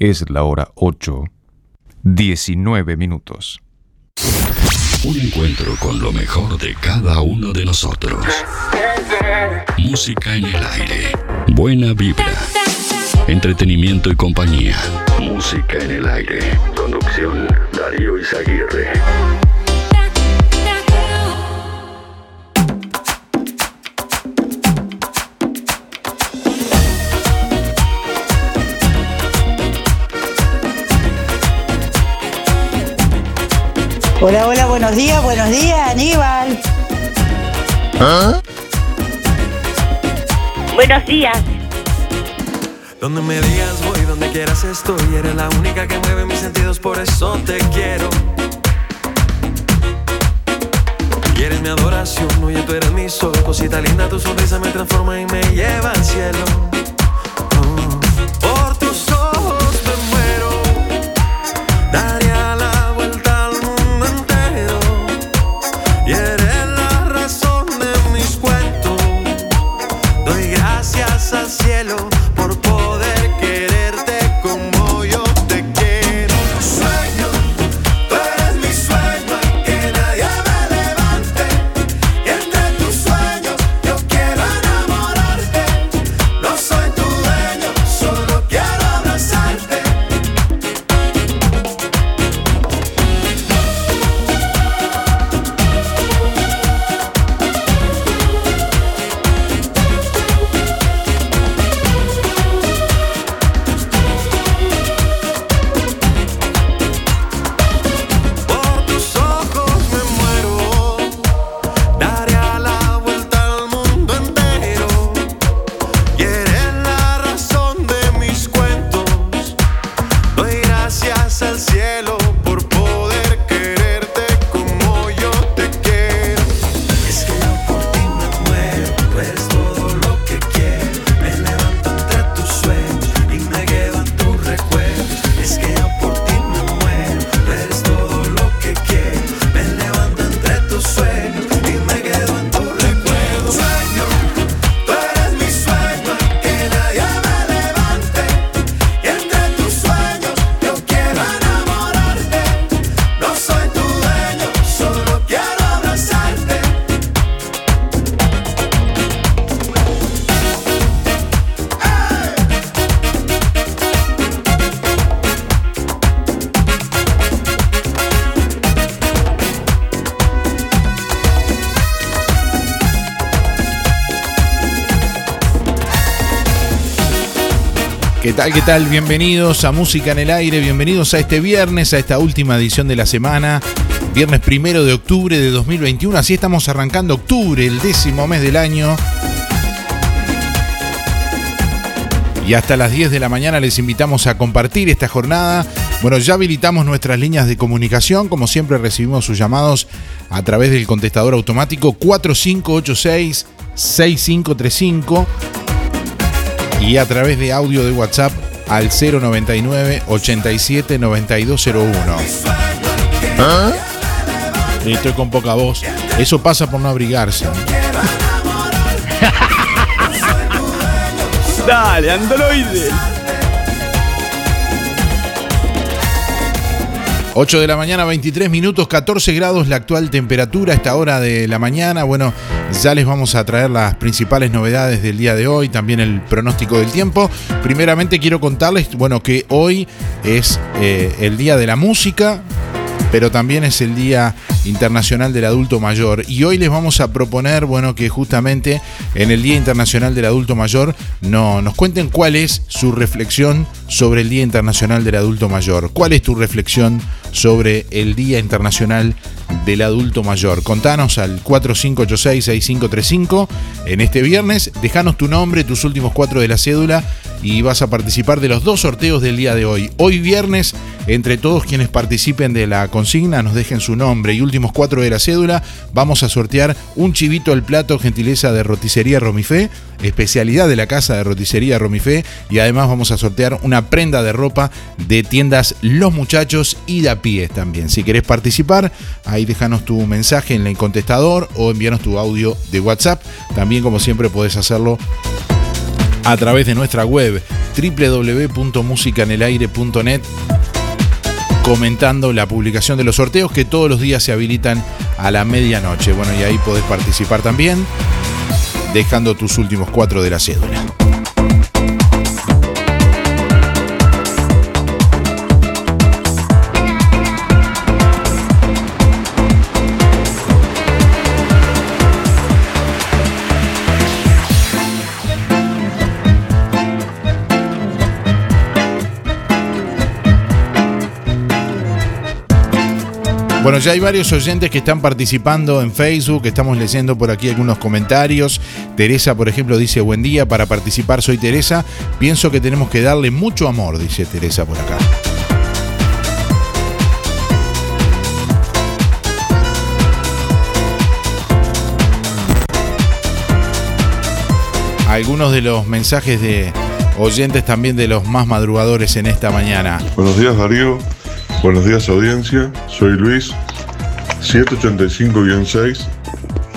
Es la hora 8, 19 minutos. Un encuentro con lo mejor de cada uno de nosotros. Música en el aire. Buena vibra. Entretenimiento y compañía. Música en el aire. Conducción Darío Izaguirre. Hola, hola, buenos días, buenos días, Aníbal. ¿Ah? Buenos días. Donde me digas voy, donde quieras estoy. Eres la única que mueve mis sentidos, por eso te quiero. Y eres mi adoración, oye, tú eres mi sol. Cosita linda, tu sonrisa me transforma y me lleva al cielo. Tal? ¿Qué tal? Bienvenidos a Música en el Aire, bienvenidos a este viernes, a esta última edición de la semana, viernes primero de octubre de 2021, así estamos arrancando octubre, el décimo mes del año. Y hasta las 10 de la mañana les invitamos a compartir esta jornada. Bueno, ya habilitamos nuestras líneas de comunicación, como siempre recibimos sus llamados a través del contestador automático 4586 6535 y a través de audio de WhatsApp al 099 87 9201. ¿Ah? Estoy con poca voz. Eso pasa por no abrigarse. Dale, androide. 8 de la mañana, 23 minutos, 14 grados la actual temperatura a esta hora de la mañana. Bueno, ya les vamos a traer las principales novedades del día de hoy, también el pronóstico del tiempo. Primeramente quiero contarles, bueno, que hoy es eh, el día de la música, pero también es el Día Internacional del Adulto Mayor. Y hoy les vamos a proponer, bueno, que justamente en el Día Internacional del Adulto Mayor no, nos cuenten cuál es su reflexión sobre el Día Internacional del Adulto Mayor. ¿Cuál es tu reflexión sobre el Día Internacional del Adulto Mayor? Contanos al 4586-6535 en este viernes. Dejanos tu nombre, tus últimos cuatro de la cédula y vas a participar de los dos sorteos del día de hoy. Hoy viernes, entre todos quienes participen de la consigna, nos dejen su nombre y últimos cuatro de la cédula, vamos a sortear un chivito al plato, gentileza de roticería Romifé, especialidad de la casa de roticería Romifé, y además vamos a sortear una prenda de ropa de tiendas Los Muchachos y da pies también. Si querés participar, ahí déjanos tu mensaje en el contestador o envíanos tu audio de WhatsApp. También, como siempre, podés hacerlo a través de nuestra web www.musicanelaire.net comentando la publicación de los sorteos que todos los días se habilitan a la medianoche. Bueno, y ahí podés participar también dejando tus últimos cuatro de la cédula. Bueno, ya hay varios oyentes que están participando en Facebook, estamos leyendo por aquí algunos comentarios. Teresa, por ejemplo, dice, buen día, para participar soy Teresa. Pienso que tenemos que darle mucho amor, dice Teresa por acá. Algunos de los mensajes de oyentes también de los más madrugadores en esta mañana. Buenos días Darío, buenos días audiencia, soy Luis, 785-6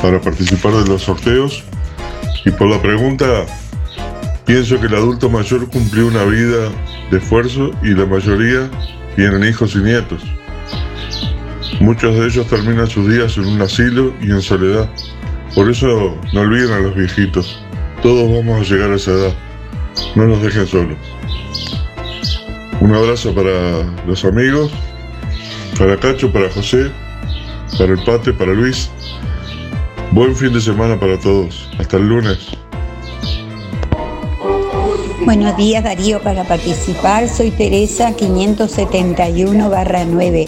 para participar de los sorteos. Y por la pregunta, pienso que el adulto mayor cumplió una vida de esfuerzo y la mayoría tienen hijos y nietos. Muchos de ellos terminan sus días en un asilo y en soledad. Por eso no olviden a los viejitos. Todos vamos a llegar a esa edad. No nos dejen solos. Un abrazo para los amigos, para Cacho, para José, para el Pate, para Luis. Buen fin de semana para todos. Hasta el lunes. Buenos días Darío, para participar soy Teresa 571 9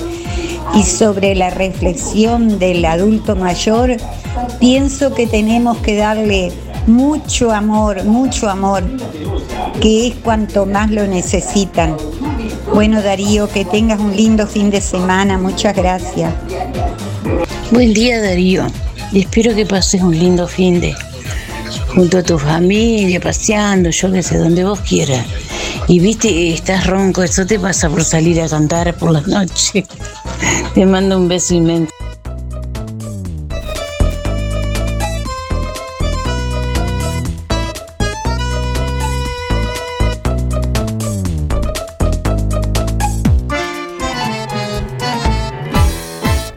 y sobre la reflexión del adulto mayor, pienso que tenemos que darle mucho amor, mucho amor, que es cuanto más lo necesitan. Bueno Darío, que tengas un lindo fin de semana, muchas gracias. Buen día Darío, espero que pases un lindo fin de junto a tu familia, paseando, yo que sé, donde vos quieras. Y viste, estás ronco, eso te pasa por salir a cantar por las noches. Te mando un beso inmenso.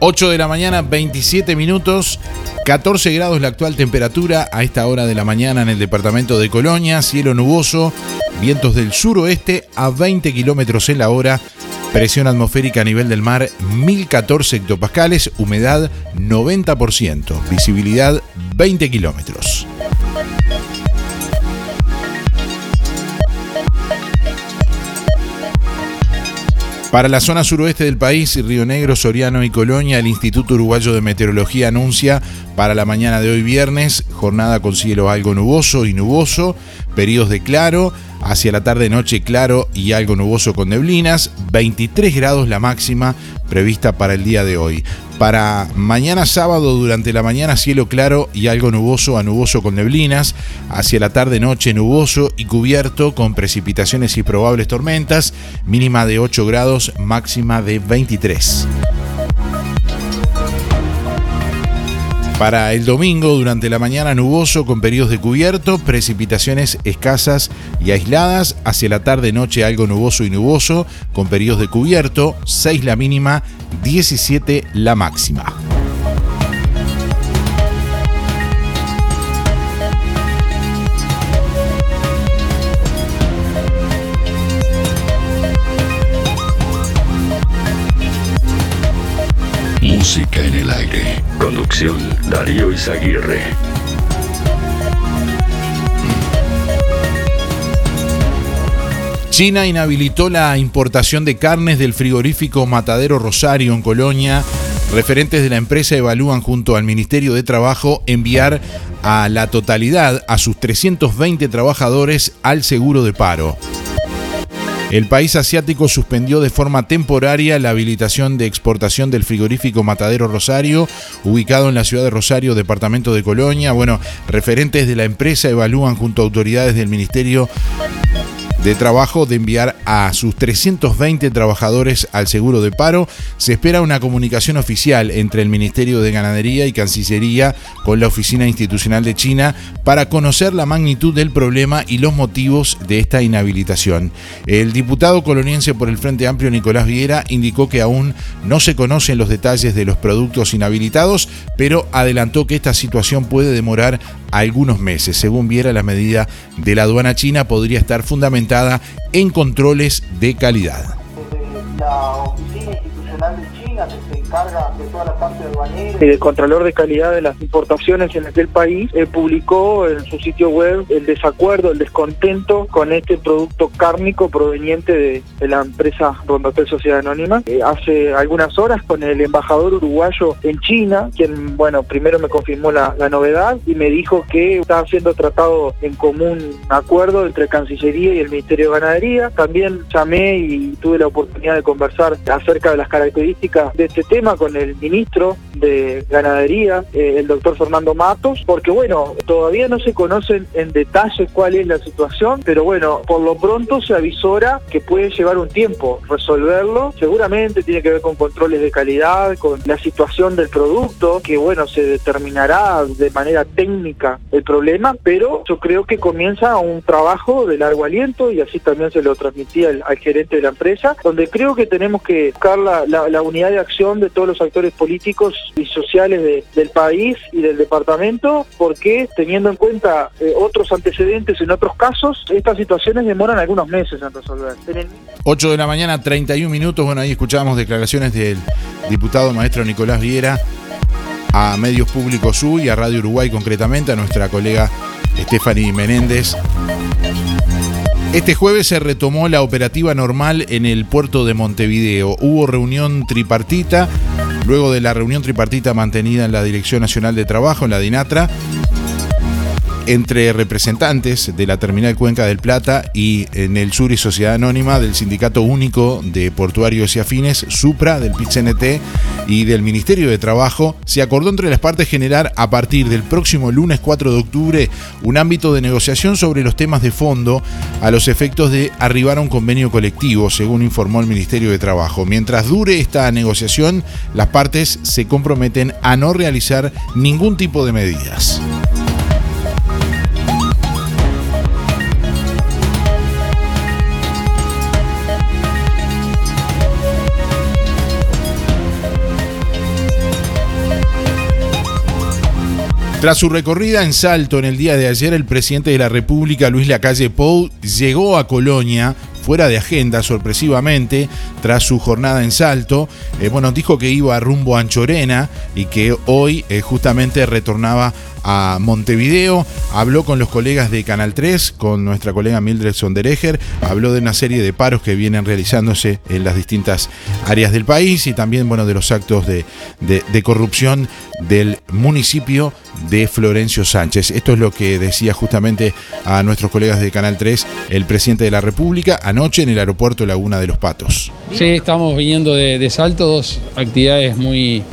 8 de la mañana, 27 minutos, 14 grados la actual temperatura a esta hora de la mañana en el departamento de Colonia, cielo nuboso, vientos del suroeste a 20 kilómetros en la hora, presión atmosférica a nivel del mar 1014 hectopascales, humedad 90%, visibilidad 20 kilómetros. Para la zona suroeste del país, Río Negro, Soriano y Colonia, el Instituto Uruguayo de Meteorología anuncia para la mañana de hoy viernes jornada con cielo algo nuboso y nuboso, periodos de claro, hacia la tarde-noche claro y algo nuboso con neblinas, 23 grados la máxima prevista para el día de hoy. Para mañana sábado durante la mañana cielo claro y algo nuboso a nuboso con neblinas, hacia la tarde noche nuboso y cubierto con precipitaciones y probables tormentas, mínima de 8 grados, máxima de 23. Para el domingo, durante la mañana nuboso con periodos de cubierto, precipitaciones escasas y aisladas. Hacia la tarde-noche algo nuboso y nuboso con periodos de cubierto, 6 la mínima, 17 la máxima. Música en el aire. Conducción Darío Izaguirre. China inhabilitó la importación de carnes del frigorífico Matadero Rosario en Colonia. Referentes de la empresa evalúan junto al Ministerio de Trabajo enviar a la totalidad a sus 320 trabajadores al seguro de paro. El país asiático suspendió de forma temporaria la habilitación de exportación del frigorífico Matadero Rosario, ubicado en la ciudad de Rosario, departamento de Colonia. Bueno, referentes de la empresa evalúan junto a autoridades del Ministerio de Trabajo de enviar a sus 320 trabajadores al seguro de paro. Se espera una comunicación oficial entre el Ministerio de Ganadería y Cancillería con la Oficina Institucional de China para conocer la magnitud del problema y los motivos de esta inhabilitación. El diputado coloniense por el Frente Amplio Nicolás Viera indicó que aún no se conocen los detalles de los productos inhabilitados, pero adelantó que esta situación puede demorar algunos meses. Según Viera, la medida de la aduana china podría estar fundamentada en controles de calidad. Que se encarga de toda la parte aduanera y del Contralor de Calidad de las importaciones en aquel país eh, publicó en su sitio web el desacuerdo, el descontento con este producto cárnico proveniente de, la empresa Rondotel Sociedad Anónima. Eh, hace algunas horas con el embajador uruguayo en China, quien, bueno, primero me confirmó la, la novedad y me dijo que estaba siendo tratado en común acuerdo entre Cancillería y el Ministerio de Ganadería. También llamé y tuve la oportunidad de conversar acerca de las características de este tema con el ministro de Ganadería, eh, el doctor Fernando Matos, porque bueno, todavía no se conocen en detalle cuál es la situación, pero bueno, por lo pronto se avisora que puede llevar un tiempo resolverlo. Seguramente tiene que ver con controles de calidad, con la situación del producto, que bueno, se determinará de manera técnica el problema, pero yo creo que comienza un trabajo de largo aliento y así también se lo transmití al, gerente de la empresa, donde creo que tenemos que buscar la, la- la unidad de acción de todos los actores políticos y sociales de- del país y del departamento, porque teniendo en cuenta eh, otros antecedentes en otros casos, estas situaciones demoran algunos meses en resolver. En el 8 de la mañana, 31 minutos. Bueno, ahí escuchábamos declaraciones del diputado maestro Nicolás Viera a Medios Públicos U y a Radio Uruguay concretamente, a nuestra colega Stephanie Menéndez. Este jueves se retomó la operativa normal en el puerto de Montevideo. Hubo reunión tripartita, luego de la reunión tripartita mantenida en la Dirección Nacional de Trabajo, en la DINATRA, entre representantes de la Terminal Cuenca del Plata y en el Sur y Sociedad Anónima del Sindicato Único de Portuarios y Afines, SUPRA, del PIT-CNT y del Ministerio de Trabajo, se acordó entre las partes generar a partir del próximo lunes 4 de octubre un ámbito de negociación sobre los temas de fondo a los efectos de arribar a un convenio colectivo, según informó el Ministerio de Trabajo. Mientras dure esta negociación, las partes se comprometen a no realizar ningún tipo de medidas. Tras su recorrida en Salto en el día de ayer, el presidente de la República, Luis Lacalle Pou, llegó a Colonia fuera de agenda sorpresivamente tras su jornada en Salto. Eh, bueno, dijo que iba rumbo a Anchorena y que hoy eh, justamente retornaba a Montevideo, habló con los colegas de Canal 3, con nuestra colega Mildred Sondereger, habló de una serie de paros que vienen realizándose en las distintas áreas del país y también, bueno, de los actos de, de- corrupción del municipio de Florencio Sánchez. Esto es lo que decía justamente a nuestros colegas de Canal 3 el presidente de la República anoche en el aeropuerto Laguna de los Patos. Sí, estamos viniendo de, de Salto, dos actividades muy,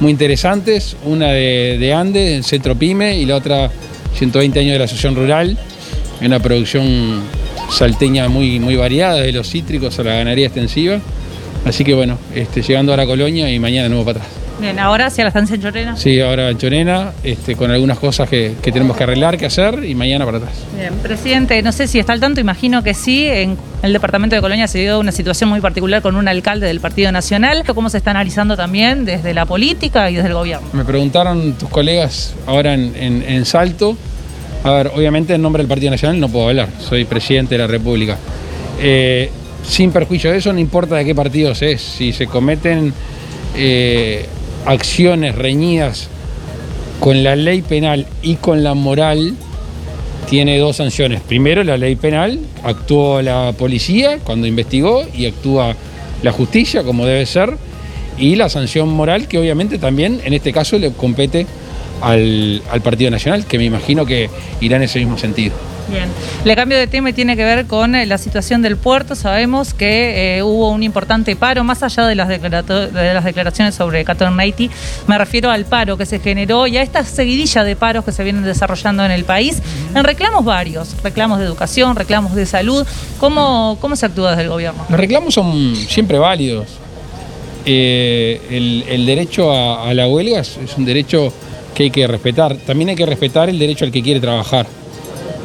muy interesantes, una de, de Ande, el Centro Pyme, y la otra 120 años de la Asociación Rural, una producción salteña muy, muy variada, de los cítricos a la ganadería extensiva. Así que bueno, este, llegando a la colonia y mañana de nuevo para atrás. Bien, ahora hacia la estancia en Chorena. Sí, ahora en Chorena, este, con algunas cosas que, que tenemos que arreglar, que hacer, y mañana para atrás. Bien, presidente, no sé si está al tanto, imagino que sí. En el departamento de Colonia se dio una situación muy particular con un alcalde del Partido Nacional. ¿Cómo se está analizando también desde la política y desde el gobierno? Me preguntaron tus colegas ahora en, en- en Salto. A ver, obviamente en nombre del Partido Nacional no puedo hablar, soy presidente de la República. Eh, sin perjuicio de eso, no importa de qué partidos es, si se cometen eh, acciones reñidas con la ley penal y con la moral, tiene dos sanciones. Primero, la ley penal, actuó la policía cuando investigó y actúa la justicia como debe ser, y la sanción moral que obviamente también en este caso le compete al, al Partido Nacional, que me imagino que irá en ese mismo sentido. Bien, le cambio de tema y tiene que ver con eh, la situación del puerto. Sabemos que eh, hubo un importante paro, más allá de las, de las declaraciones sobre Catón Haití, me refiero al paro que se generó y a esta seguidilla de paros que se vienen desarrollando en el país, en reclamos varios, reclamos de educación, reclamos de salud. ¿Cómo, cómo se actúa desde el gobierno? Los reclamos son siempre válidos. Eh, el, el derecho a, a la huelga es, es un derecho que hay que respetar. También hay que respetar el derecho al que quiere trabajar.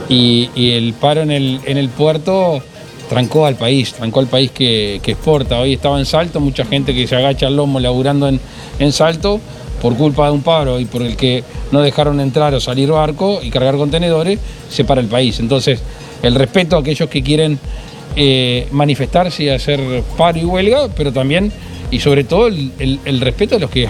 Y, el paro en el, en el puerto trancó al país, trancó al país que, que exporta. Hoy estaba en Salto, mucha gente que se agacha al lomo laburando en, en Salto por culpa de un paro y por el que no dejaron entrar o salir barco y cargar contenedores, se para el país. Entonces, el respeto a aquellos que quieren eh, manifestarse y hacer paro y huelga, pero también y sobre todo el, el- el respeto a los que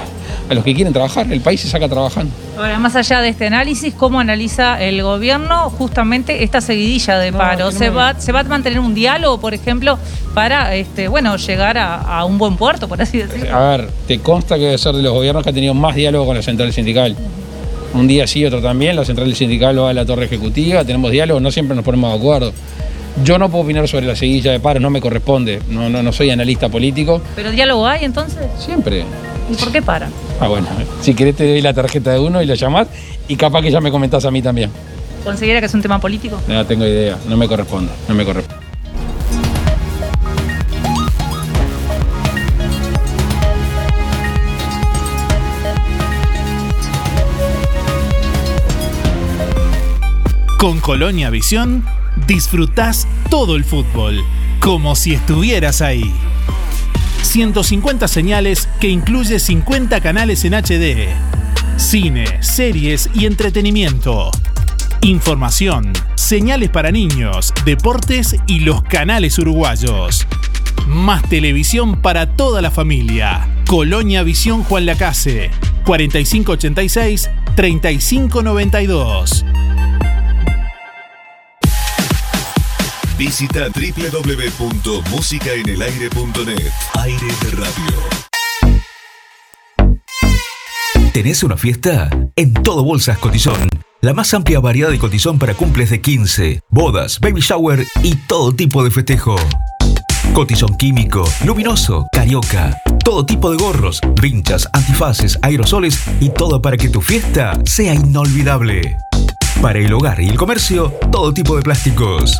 a los que quieren trabajar. El país se saca trabajando. Ahora, más allá de este análisis, ¿cómo analiza el gobierno justamente esta seguidilla de paro? ¿Se va, ¿Se va a mantener un diálogo, por ejemplo, para este, bueno, llegar a, a un buen puerto, por así decirlo? A ver, te consta que debe ser de los gobiernos que ha tenido más diálogo con la central sindical. Un día sí, otro también. La central sindical va a la torre ejecutiva, tenemos diálogo, no siempre nos ponemos de acuerdo. Yo no puedo opinar sobre la seguidilla de paro, no me corresponde. No, no, no soy analista político. ¿Pero diálogo hay entonces? Siempre. ¿Y por qué paran? Ah, bueno, si querés te doy la tarjeta de uno y la llamás y capaz que ya me comentás a mí también. ¿Considera que es un tema político? No tengo idea, no me corresponde, no me corresponde. Con Colonia Visión disfrutás todo el fútbol, como si estuvieras ahí. 150 señales que incluye 50 canales en HD. Cine, series y entretenimiento. Información, señales para niños, deportes y los canales uruguayos. Más televisión para toda la familia. Colonia Visión Juan Lacase, 4586-3592. Visita www.musicaenelaire.net. Aire de radio. ¿Tenés una fiesta? En todo Bolsas Cotizón. La más amplia variedad de cotizón para cumples de 15, bodas, baby shower y todo tipo de festejo. Cotizón químico, luminoso, carioca. Todo tipo de gorros, vinchas, antifaces, aerosoles y todo para que tu fiesta sea inolvidable. Para el hogar y el comercio, todo tipo de plásticos.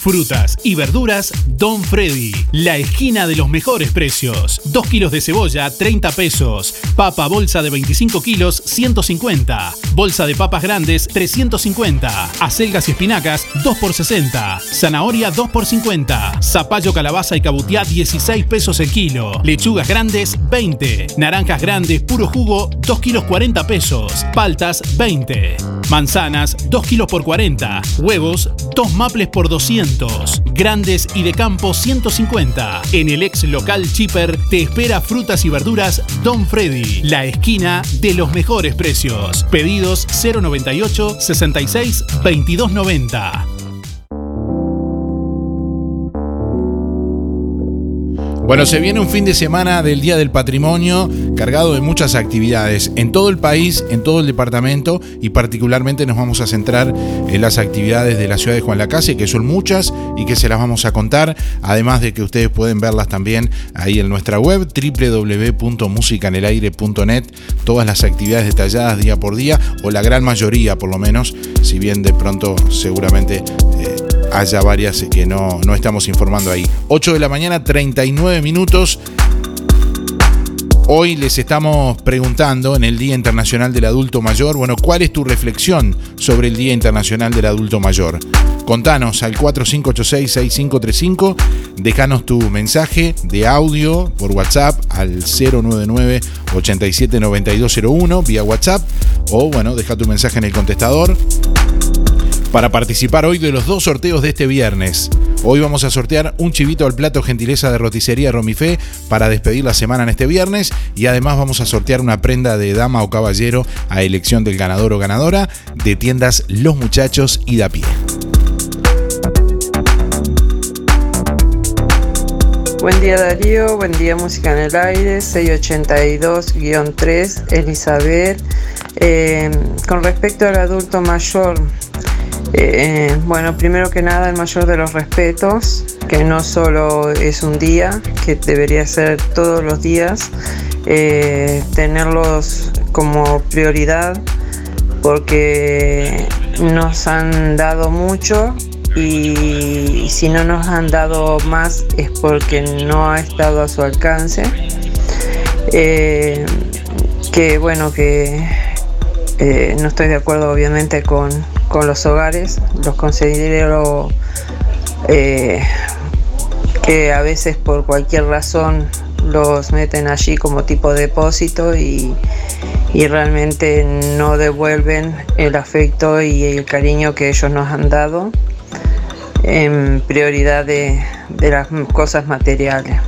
Frutas y verduras Don Freddy. La esquina de los mejores precios. 2 kilos de cebolla, 30 pesos. Papa bolsa de 25 kilos, 150. Bolsa de papas grandes, 350. Acelgas y espinacas, 2 por 60. Zanahoria, 2 por 50. Zapallo, calabaza y cabutiá, 16 pesos el kilo. Lechugas grandes, 20. Naranjas grandes, puro jugo, 2 kilos 40 pesos. Paltas, 20. Manzanas, 2 kilos por 40. Huevos, 2 maples por 200. Grandes y de campo, 150. En el ex local Chipper te espera frutas y verduras Don Freddy. La esquina de los mejores precios. Pedidos 098 66 2290. Bueno, se viene un fin de semana del Día del Patrimonio cargado de muchas actividades en todo el país, en todo el departamento y particularmente nos vamos a centrar en las actividades de la ciudad de Juan Lacase, que son muchas y que se las vamos a contar, además de que ustedes pueden verlas también ahí en nuestra web www.musicanelaire.net, todas las actividades detalladas día por día o la gran mayoría por lo menos, si bien de pronto seguramente... eh, haya varias que no, no estamos informando ahí. 8 de la mañana, 39 minutos. Hoy les estamos preguntando en el Día Internacional del Adulto Mayor, bueno, ¿cuál es tu reflexión sobre el Día Internacional del Adulto Mayor? Contanos al 4586-6535, déjanos tu mensaje de audio por WhatsApp al 099-879201 vía WhatsApp o bueno, deja tu mensaje en el contestador para participar hoy de los dos sorteos de este viernes. Hoy vamos a sortear un chivito al plato gentileza de roticería Romifé para despedir la semana en este viernes y además vamos a sortear una prenda de dama o caballero a elección del ganador o ganadora de tiendas Los Muchachos y Da Pie. Buen día Darío, buen día Música en el Aire, 682-3, Elizabeth. Eh, con respecto al adulto mayor, eh, bueno, primero que nada el mayor de los respetos, que no solo es un día, que debería ser todos los días, eh, tenerlos como prioridad, porque nos han dado mucho y si no nos han dado más es porque no ha estado a su alcance. Eh, que bueno, que no estoy de acuerdo obviamente con, con los hogares, los considero eh, que a veces por cualquier razón los meten allí como tipo de depósito y, y realmente no devuelven el afecto y el cariño que ellos nos han dado en prioridad de, de las cosas materiales.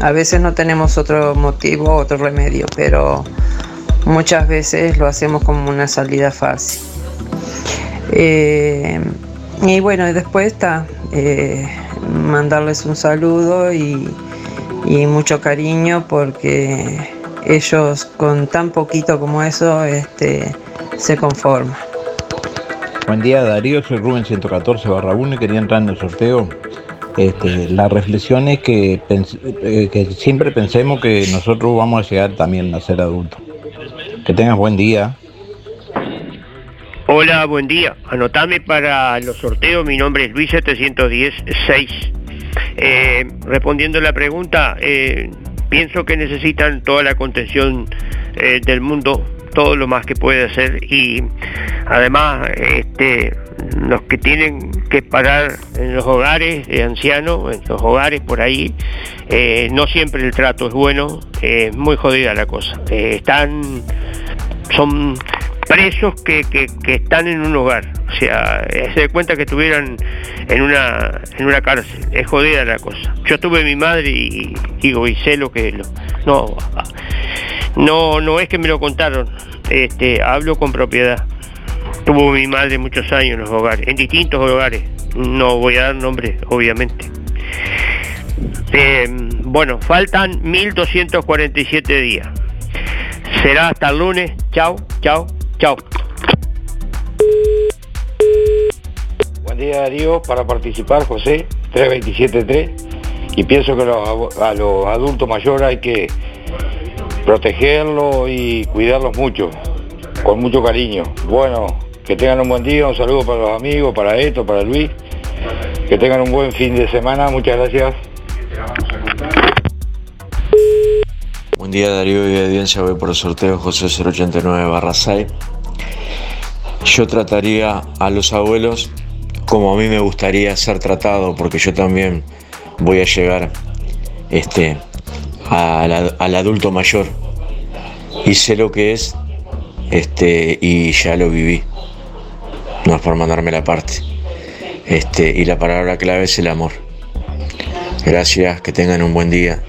A veces no tenemos otro motivo, otro remedio, pero muchas veces lo hacemos como una salida fácil. Eh, y bueno, después está eh, mandarles un saludo y, y mucho cariño porque ellos con tan poquito como eso este, se conforman. Buen día Darío, soy Rubén 114 barra 1 y quería entrar en el sorteo. Este, la reflexión es que, eh, que siempre pensemos que nosotros vamos a llegar también a ser adultos. Que tengas buen día. Hola, buen día. Anotame para los sorteos. Mi nombre es Luis 710-6. Eh, respondiendo a la pregunta, eh, pienso que necesitan toda la contención eh, del mundo, todo lo más que puede hacer y además este, los que tienen que parar en los hogares de ancianos, en los hogares por ahí, eh, no siempre el trato es bueno, es muy jodida la cosa. Están, son presos que, que- están en un hogar. O sea, eh, se da cuenta que estuvieran en una, en una cárcel. Es jodida la cosa. Yo tuve mi madre y digo, y sé lo que... Lo, no, no, no es que me lo contaron. Este, hablo con propiedad. Tuvo mi madre muchos años en los hogares, en distintos hogares. No voy a dar nombres, obviamente. Eh, bueno, faltan 1247 días. Será hasta el lunes. Chao, chao, chao. Buen día Darío, para participar José 3273 y pienso que a los adultos mayores hay que protegerlos y cuidarlos mucho, con mucho cariño. Bueno, que tengan un buen día, un saludo para los amigos, para esto, para Luis, que tengan un buen fin de semana, muchas gracias. Buen día Darío y audiencia, voy por el sorteo José 089 barra 6. Yo trataría a los abuelos como a mí me gustaría ser tratado, porque yo también voy a llegar este, a al adulto mayor. Y sé lo que es este, y ya lo viví. No es por mandarme la parte. Este, y la palabra clave es el amor. Gracias, que tengan un buen día.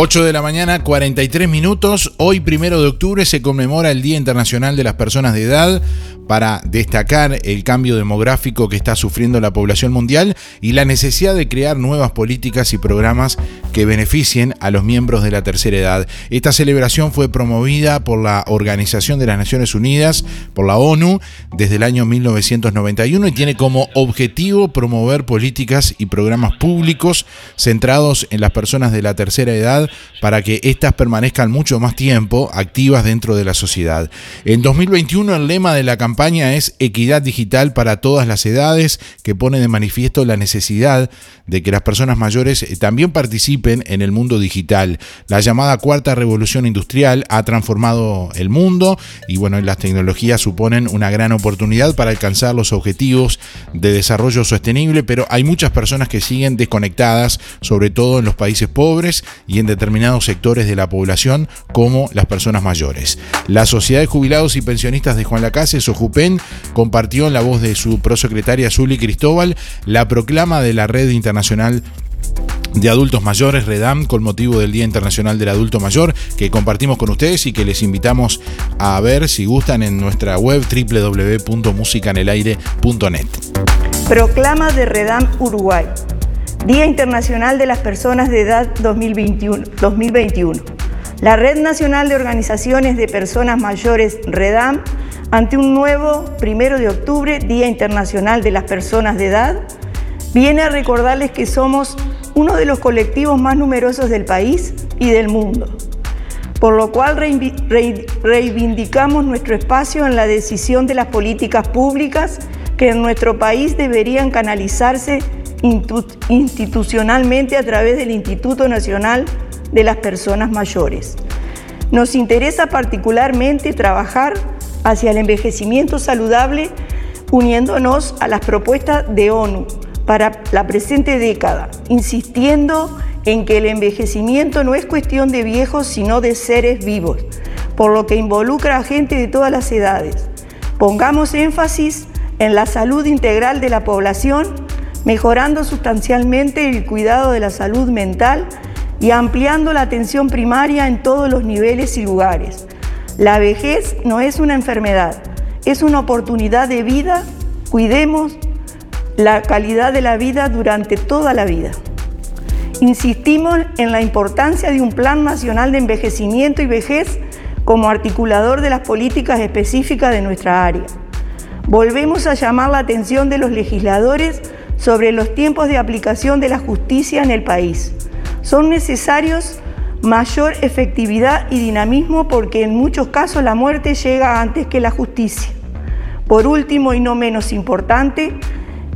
Ocho de la mañana, 43 minutos. Hoy, primero de octubre, se conmemora el Día Internacional de las Personas de Edad para destacar el cambio demográfico que está sufriendo la población mundial y la necesidad de crear nuevas políticas y programas que beneficien a los miembros de la tercera edad. Esta celebración fue promovida por la Organización de las Naciones Unidas, por la ONU, desde el año 1991 y tiene como objetivo promover políticas y programas públicos centrados en las personas de la tercera edad para que éstas permanezcan mucho más tiempo activas dentro de la sociedad. En 2021 el lema de la campaña es Equidad Digital para todas las edades, que pone de manifiesto la necesidad de que las personas mayores eh, también participen en el mundo digital. La llamada cuarta revolución industrial ha transformado el mundo y bueno, las tecnologías suponen una gran oportunidad para alcanzar los objetivos de desarrollo sostenible, pero hay muchas personas que siguen desconectadas, sobre todo en los países pobres y en determinados sectores de la población como las personas mayores. La Sociedad de Jubilados y Pensionistas de Juan Lacase, Sojupen, compartió en la voz de su prosecretaria Zuli Cristóbal la proclama de la Red Internacional de adultos mayores, REDAM, con motivo del Día Internacional del Adulto Mayor, que compartimos con ustedes y que les invitamos a ver si gustan en nuestra web www.musicanelaire.net. Proclama de REDAM Uruguay. Día Internacional de las Personas de Edad 2021. 2021. La Red Nacional de Organizaciones de Personas Mayores, REDAM, ante un nuevo, primero de octubre, Día Internacional de las Personas de Edad, viene a recordarles que somos uno de los colectivos más numerosos del país y del mundo, por lo cual reivindicamos nuestro espacio en la decisión de las políticas públicas que en nuestro país deberían canalizarse institucionalmente a través del Instituto Nacional de las Personas Mayores. Nos interesa particularmente trabajar hacia el envejecimiento saludable uniéndonos a las propuestas de ONU para la presente década, insistiendo en que el envejecimiento no es cuestión de viejos, sino de seres vivos, por lo que involucra a gente de todas las edades. Pongamos énfasis en la salud integral de la población, mejorando sustancialmente el cuidado de la salud mental y ampliando la atención primaria en todos los niveles y lugares. La vejez no es una enfermedad, es una oportunidad de vida. Cuidemos la calidad de la vida durante toda la vida. Insistimos en la importancia de un Plan Nacional de Envejecimiento y Vejez como articulador de las políticas específicas de nuestra área. Volvemos a llamar la atención de los legisladores sobre los tiempos de aplicación de la justicia en el país. Son necesarios mayor efectividad y dinamismo porque en muchos casos la muerte llega antes que la justicia. Por último y no menos importante,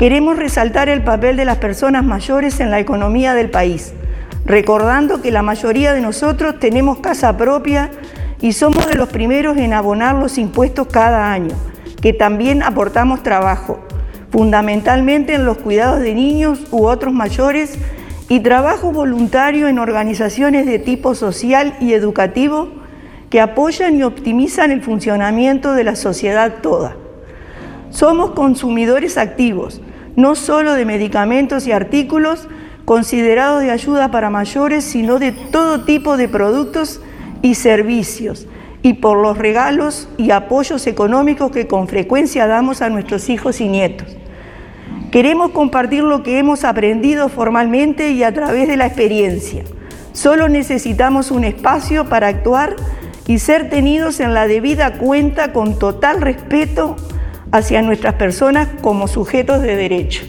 Queremos resaltar el papel de las personas mayores en la economía del país, recordando que la mayoría de nosotros tenemos casa propia y somos de los primeros en abonar los impuestos cada año, que también aportamos trabajo, fundamentalmente en los cuidados de niños u otros mayores y trabajo voluntario en organizaciones de tipo social y educativo que apoyan y optimizan el funcionamiento de la sociedad toda. Somos consumidores activos, no solo de medicamentos y artículos considerados de ayuda para mayores, sino de todo tipo de productos y servicios, y por los regalos y apoyos económicos que con frecuencia damos a nuestros hijos y nietos. Queremos compartir lo que hemos aprendido formalmente y a través de la experiencia. Solo necesitamos un espacio para actuar y ser tenidos en la debida cuenta con total respeto hacia nuestras personas como sujetos de derecho.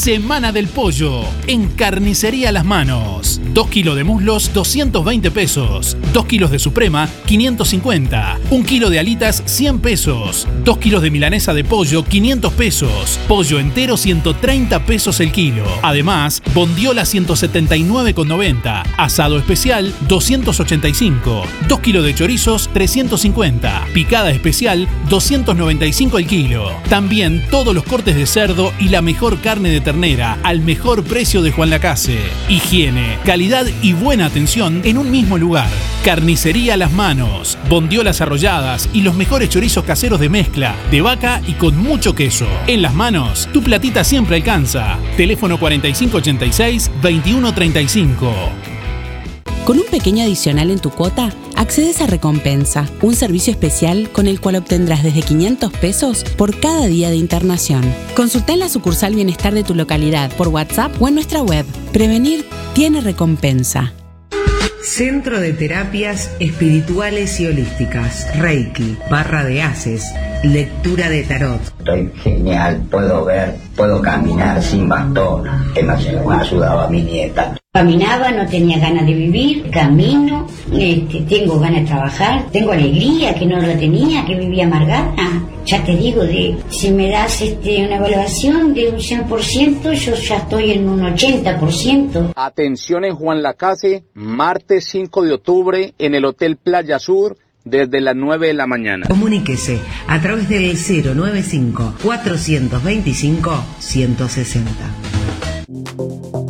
Semana del Pollo en Carnicería Las Manos. 2 kilos de muslos, 220 pesos. 2 kilos de Suprema, 550. 1 kilo de alitas, 100 pesos. 2 kilos de milanesa de pollo, 500 pesos. Pollo entero, 130 pesos el kilo. Además, bondiola 179,90. Asado especial, 285. 2 kilos de chorizos, 350. Picada especial, 295 el kilo. También todos los cortes de cerdo y la mejor carne de al mejor precio de Juan Lacase. Higiene, calidad y buena atención en un mismo lugar. Carnicería a las manos, bondiolas arrolladas y los mejores chorizos caseros de mezcla, de vaca y con mucho queso. En las manos, tu platita siempre alcanza. Teléfono 4586-2135. Con un pequeño adicional en tu cuota, accedes a Recompensa, un servicio especial con el cual obtendrás desde 500 pesos por cada día de internación. Consulta en la sucursal Bienestar de tu localidad por WhatsApp o en nuestra web. Prevenir tiene recompensa. Centro de Terapias Espirituales y Holísticas, Reiki, Barra de Haces, Lectura de Tarot. Estoy genial, puedo ver, puedo caminar sin bastón, que me ha ayudado a mi nieta. Caminaba, no tenía ganas de vivir, camino, este, tengo ganas de trabajar, tengo alegría que no la tenía, que vivía amargada. Ya te digo, de, si me das este, una evaluación de un 100%, yo ya estoy en un 80%. Atención en Juan Lacase, martes 5 de octubre en el Hotel Playa Sur desde las 9 de la mañana. Comuníquese a través del 095 425 160.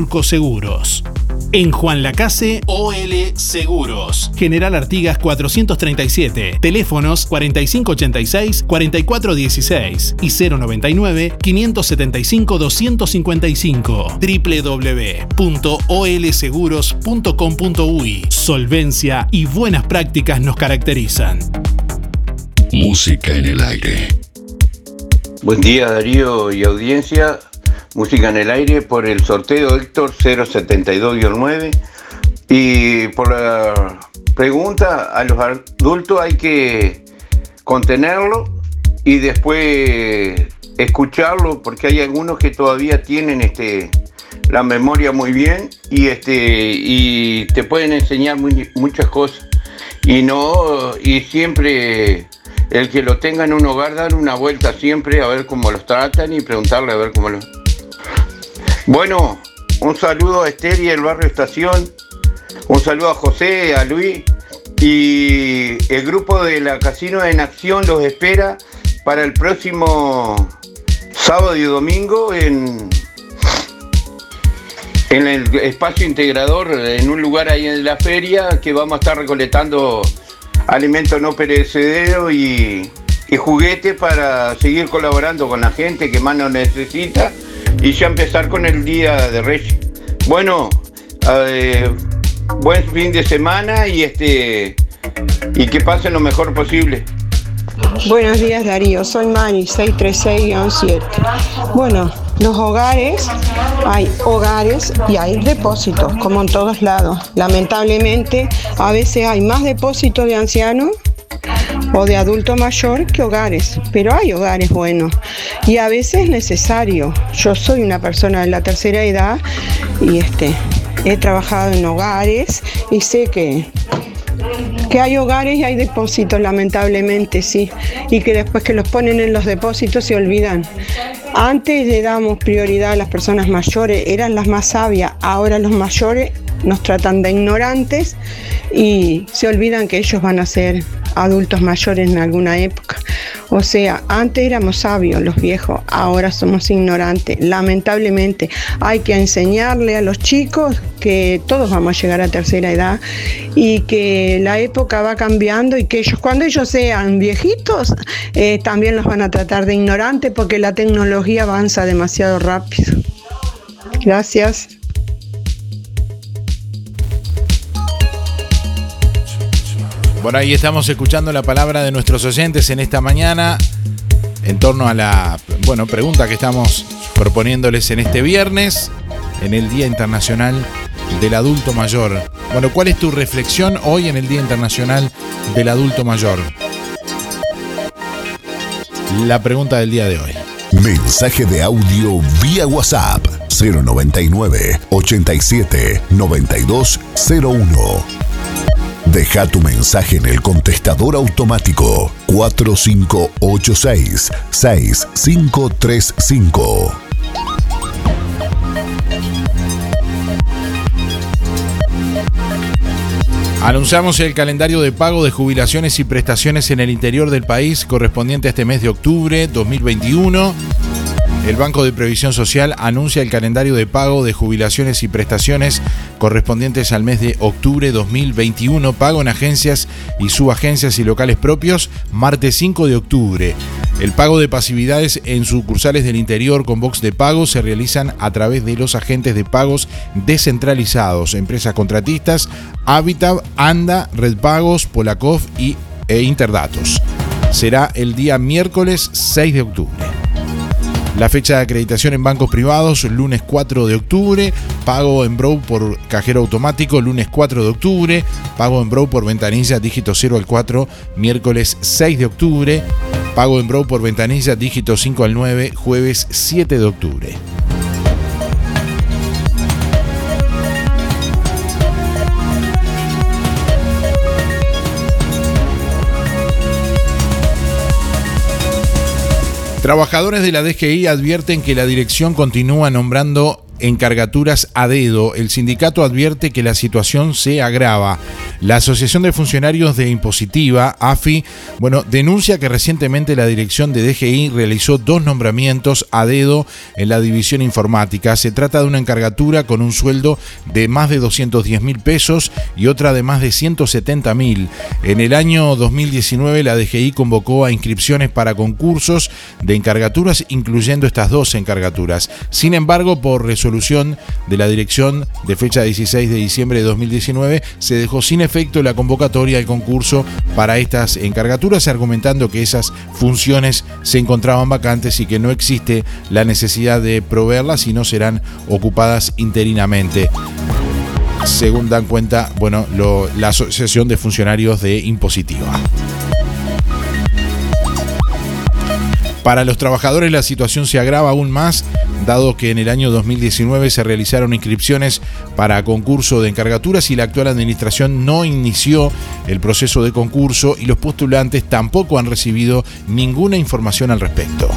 Seguros. En Juan Lacase, OL Seguros. General Artigas 437. Teléfonos 4586-4416 y 099-575-255. www.olseguros.com.uy. Solvencia y buenas prácticas nos caracterizan. Música en el aire. Buen día Darío y audiencia. Música en el aire por el sorteo Héctor 072-9. Y por la pregunta, a los adultos hay que contenerlo y después escucharlo porque hay algunos que todavía tienen este la memoria muy bien y este y te pueden enseñar muchas cosas y no y siempre el que lo tenga en un hogar dar una vuelta siempre a ver cómo los tratan y preguntarle a ver cómo lo bueno, un saludo a Esther y el barrio Estación, un saludo a José, a Luis. Y el grupo de la Casino en Acción los espera para el próximo sábado y domingo en, en el espacio integrador, en un lugar ahí en la feria que vamos a estar recolectando alimentos no perecederos y, y juguetes para seguir colaborando con la gente que más nos necesita y ya empezar con el día de Reyes. Bueno, eh, buen fin de semana y este y que pasen lo mejor posible. Buenos días Darío, soy Mari 636-7. Bueno, los hogares, hay hogares y hay depósitos, como en todos lados. Lamentablemente, a veces hay más depósitos de ancianos o de adulto mayor que hogares, pero hay hogares buenos y a veces es necesario. Yo soy una persona de la tercera edad y este he trabajado en hogares y sé que que hay hogares y hay depósitos, lamentablemente, sí, y que después que los ponen en los depósitos se olvidan. Antes le damos prioridad a las personas mayores, eran las más sabias, ahora los mayores nos tratan de ignorantes y se olvidan que ellos van a ser adultos mayores en alguna época. O sea, antes éramos sabios los viejos, ahora somos ignorantes. Lamentablemente hay que enseñarle a los chicos que todos vamos a llegar a tercera edad y que la época va cambiando y que ellos cuando ellos sean viejitos eh, también los van a tratar de ignorantes porque la tecnología avanza demasiado rápido. Gracias. Bueno, ahí estamos escuchando la palabra de nuestros oyentes en esta mañana en torno a la bueno, pregunta que estamos proponiéndoles en este viernes, en el Día Internacional del Adulto Mayor. Bueno, ¿cuál es tu reflexión hoy en el Día Internacional del Adulto Mayor? La pregunta del día de hoy. Mensaje de audio vía WhatsApp 099 87 9201. Deja tu mensaje en el contestador automático 4586 6535. Anunciamos el calendario de pago de jubilaciones y prestaciones en el interior del país correspondiente a este mes de octubre 2021. El Banco de Previsión Social anuncia el calendario de pago de jubilaciones y prestaciones correspondientes al mes de octubre 2021, pago en agencias y subagencias y locales propios, martes 5 de octubre. El pago de pasividades en sucursales del interior con box de pago se realizan a través de los agentes de pagos descentralizados, empresas contratistas, Habitat, Anda, Red Pagos, Polakov y, e Interdatos. Será el día miércoles 6 de octubre. La fecha de acreditación en bancos privados, lunes 4 de octubre. Pago en Brow por cajero automático, lunes 4 de octubre. Pago en Brow por ventanilla, dígito 0 al 4, miércoles 6 de octubre. Pago en Brow por ventanilla, dígito 5 al 9, jueves 7 de octubre. Trabajadores de la DGI advierten que la dirección continúa nombrando encargaturas a dedo. El sindicato advierte que la situación se agrava. La Asociación de Funcionarios de Impositiva, AFI, bueno, denuncia que recientemente la dirección de DGI realizó dos nombramientos a dedo en la división informática. Se trata de una encargatura con un sueldo de más de 210 mil pesos y otra de más de 170 mil. En el año 2019 la DGI convocó a inscripciones para concursos de encargaturas, incluyendo estas dos encargaturas. Sin embargo, por resolución de la dirección de fecha 16 de diciembre de 2019, se dejó sin efecto la convocatoria al concurso para estas encargaturas, argumentando que esas funciones se encontraban vacantes y que no existe la necesidad de proveerlas y no serán ocupadas interinamente según dan cuenta, bueno, la Asociación de Funcionarios de Impositiva. Para los trabajadores la situación se agrava aún más, dado que en el año 2019 se realizaron inscripciones para concurso de encargaturas y la actual administración no inició el proceso de concurso y los postulantes tampoco han recibido ninguna información al respecto.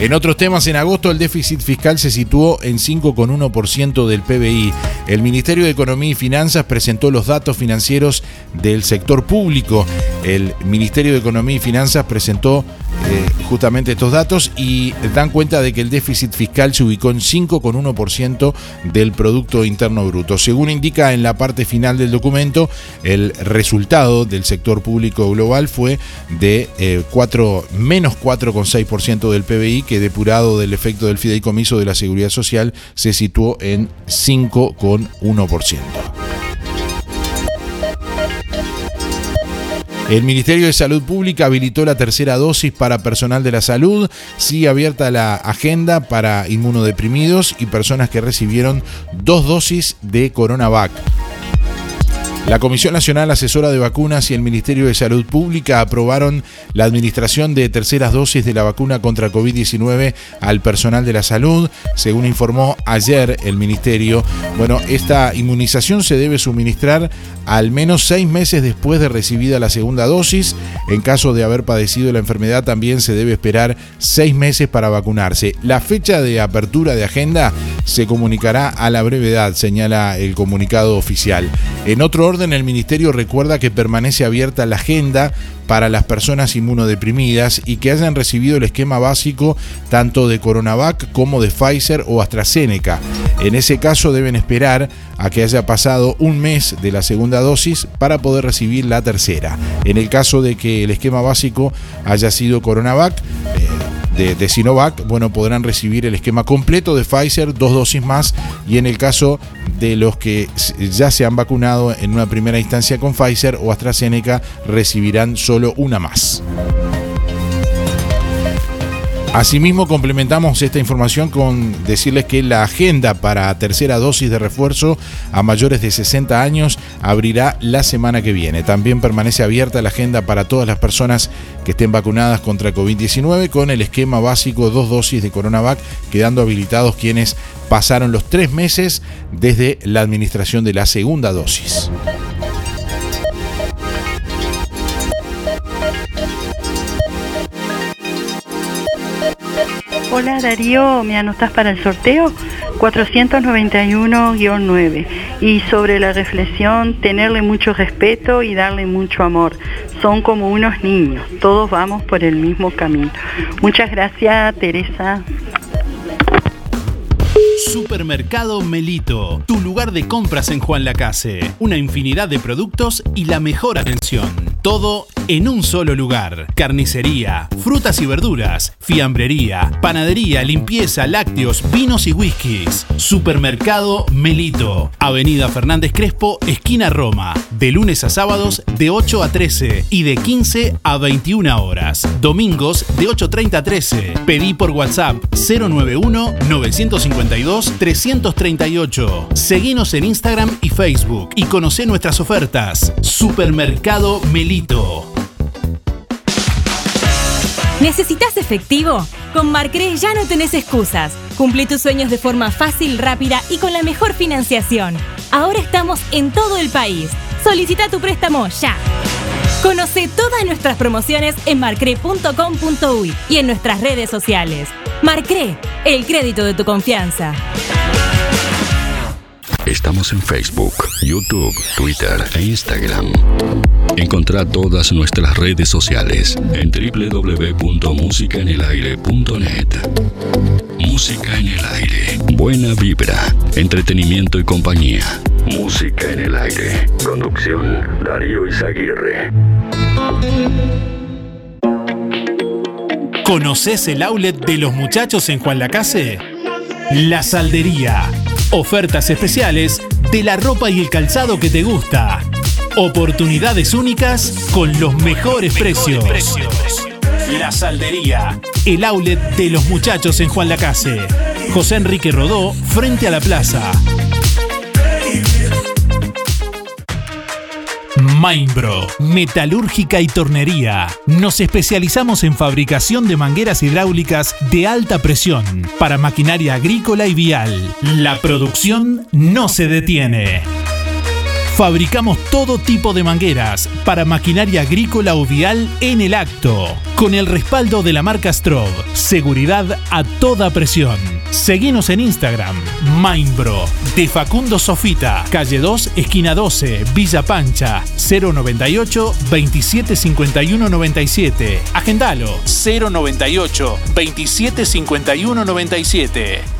En otros temas, en agosto el déficit fiscal se situó en 5,1% del PBI. El Ministerio de Economía y Finanzas presentó los datos financieros del sector público. El Ministerio de Economía y Finanzas presentó eh, justamente estos datos y dan cuenta de que el déficit fiscal se ubicó en 5,1% del Producto Interno Bruto. Según indica en la parte final del documento, el resultado del sector público global fue de 4, eh, menos 4,6% del PBI, que depurado del efecto del fideicomiso de la Seguridad Social se situó en 5,1%. El Ministerio de Salud Pública habilitó la tercera dosis para personal de la salud. Sigue abierta la agenda para inmunodeprimidos y personas que recibieron dos dosis de Coronavac. La Comisión Nacional Asesora de Vacunas y el Ministerio de Salud Pública aprobaron la administración de terceras dosis de la vacuna contra COVID-19 al personal de la salud, según informó ayer el Ministerio. Bueno, esta inmunización se debe suministrar al menos seis meses después de recibida la segunda dosis. En caso de haber padecido la enfermedad, también se debe esperar seis meses para vacunarse. La fecha de apertura de agenda se comunicará a la brevedad, señala el comunicado oficial. En otro orden, el Ministerio recuerda que permanece abierta la agenda para las personas inmunodeprimidas y que hayan recibido el esquema básico tanto de Coronavac como de Pfizer o AstraZeneca. En ese caso deben esperar a que haya pasado un mes de la segunda dosis para poder recibir la tercera. En el caso de que el esquema básico haya sido Coronavac, eh, de, Sinovac, bueno, podrán recibir el esquema completo de Pfizer, dos dosis más, y en el caso de los que ya se han vacunado en una primera instancia con Pfizer o AstraZeneca, recibirán solo una más. Asimismo, complementamos esta información con decirles que la agenda para tercera dosis de refuerzo a mayores de 60 años abrirá la semana que viene. También permanece abierta la agenda para todas las personas que estén vacunadas contra COVID-19 con el esquema básico dos dosis de Coronavac, quedando habilitados quienes pasaron los tres meses desde la administración de la segunda dosis. Hola Darío, ¿me anotas para el sorteo? 491-9. Y sobre la reflexión, tenerle mucho respeto y darle mucho amor. Son como unos niños, todos vamos por el mismo camino. Muchas gracias, Teresa. Supermercado Melito, tu lugar de compras en Juan Lacase. Una infinidad de productos y la mejor atención. Todo en un solo lugar. Carnicería, frutas y verduras, fiambrería, panadería, limpieza, lácteos, vinos y whiskies. Supermercado Melito. Avenida Fernández Crespo, esquina Roma. De lunes a sábados de 8 a 13 y de 15 a 21 horas. Domingos de 8.30 a 13. Pedí por WhatsApp 091 952 338. Seguinos en Instagram y Facebook y conoce nuestras ofertas. Supermercado Melito. ¿Necesitas efectivo? Con Marcre ya no tenés excusas. Cumplí tus sueños de forma fácil, rápida y con la mejor financiación. Ahora estamos en todo el país. Solicita tu préstamo ya. Conoce todas nuestras promociones en marcre.com.uy y en nuestras redes sociales. Marcre, el crédito de tu confianza. Estamos en Facebook, YouTube, Twitter e Instagram. Encontrá todas nuestras redes sociales en www.musicaenelaire.net. Música en el aire. Buena vibra, entretenimiento y compañía. Música en el aire. Conducción Darío Izaguirre. ¿Conoces el outlet de los muchachos en Juan Lacase? La Saldería. Ofertas especiales de la ropa y el calzado que te gusta. Oportunidades únicas con los mejores precios. La Saldería. El outlet de los muchachos en Juan Lacase. José Enrique Rodó, frente a la plaza. Mainbro, metalúrgica y tornería. Nos especializamos en fabricación de mangueras hidráulicas de alta presión para maquinaria agrícola y vial. La producción no se detiene. Fabricamos todo tipo de mangueras para maquinaria agrícola o vial en el acto, con el respaldo de la marca Strobe. Seguridad a toda presión. Seguinos en Instagram, Mainbro, de Facundo Sofita, calle 2, esquina 12, Villa Pancha, 098 2751 97. Agendalo, 098 2751 97.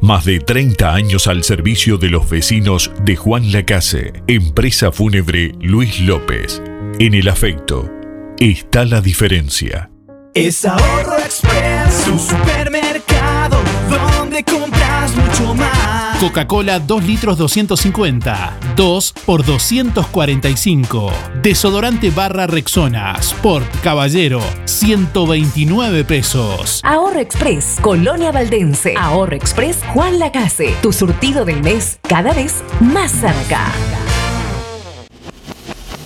Más de 30 años al servicio de los vecinos de Juan Lacase. Empresa fúnebre Luis López. En el afecto está la diferencia. Es Ahorro Express, un supermercado donde compras mucho más. Coca-Cola 2 litros 250, 2 por 245. Desodorante barra Rexona, Sport Caballero, 129 pesos. Ahorro Express, Colonia Valdense. Ahorro Express, Juan Lacase. Tu surtido del mes cada vez más cerca.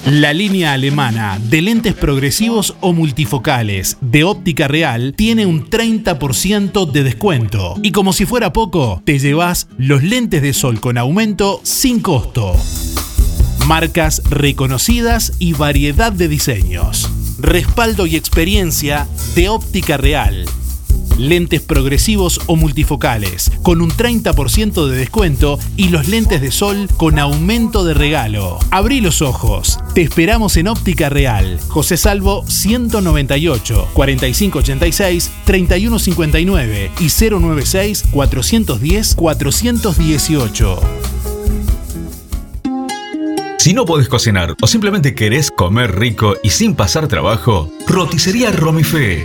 La línea alemana de lentes progresivos o multifocales de óptica real tiene un 30% de descuento. Y como si fuera poco, te llevas los lentes de sol con aumento sin costo. Marcas reconocidas y variedad de diseños. Respaldo y experiencia de óptica real. Lentes progresivos o multifocales con un 30% de descuento y los lentes de sol con aumento de regalo. Abrí los ojos. Te esperamos en Óptica Real. José Salvo 198 4586 3159 y 096 410 418. Si no podés cocinar o simplemente querés comer rico y sin pasar trabajo, roticería Romifé.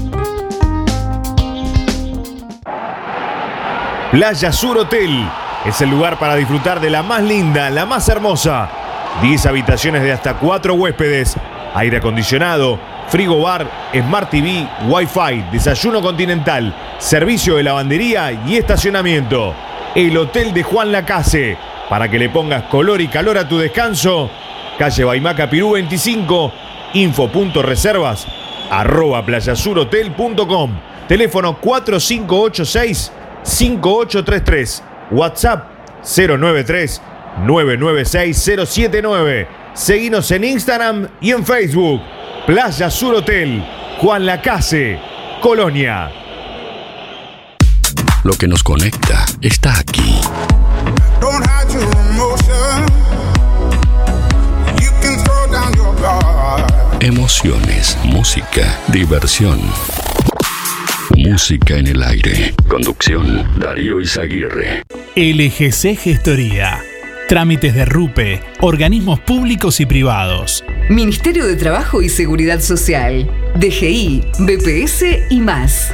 Playa Sur Hotel es el lugar para disfrutar de la más linda, la más hermosa. 10 habitaciones de hasta 4 huéspedes, aire acondicionado, frigo bar, Smart TV, Wi-Fi, desayuno continental, servicio de lavandería y estacionamiento. El Hotel de Juan Lacase. Para que le pongas color y calor a tu descanso, calle Baimaca Pirú 25, info.reservas, arroba playasurhotel.com, teléfono 4586 5833. WhatsApp 093 996 079. Seguinos en Instagram y en Facebook. Playa Sur Hotel, Juan Lacase, Colonia. Lo que nos conecta está aquí. Emociones, música, diversión. Música en el aire. Conducción, Darío Izaguirre. LGC Gestoría. Trámites de RUPE, organismos públicos y privados. Ministerio de Trabajo y Seguridad Social, DGI, BPS y más.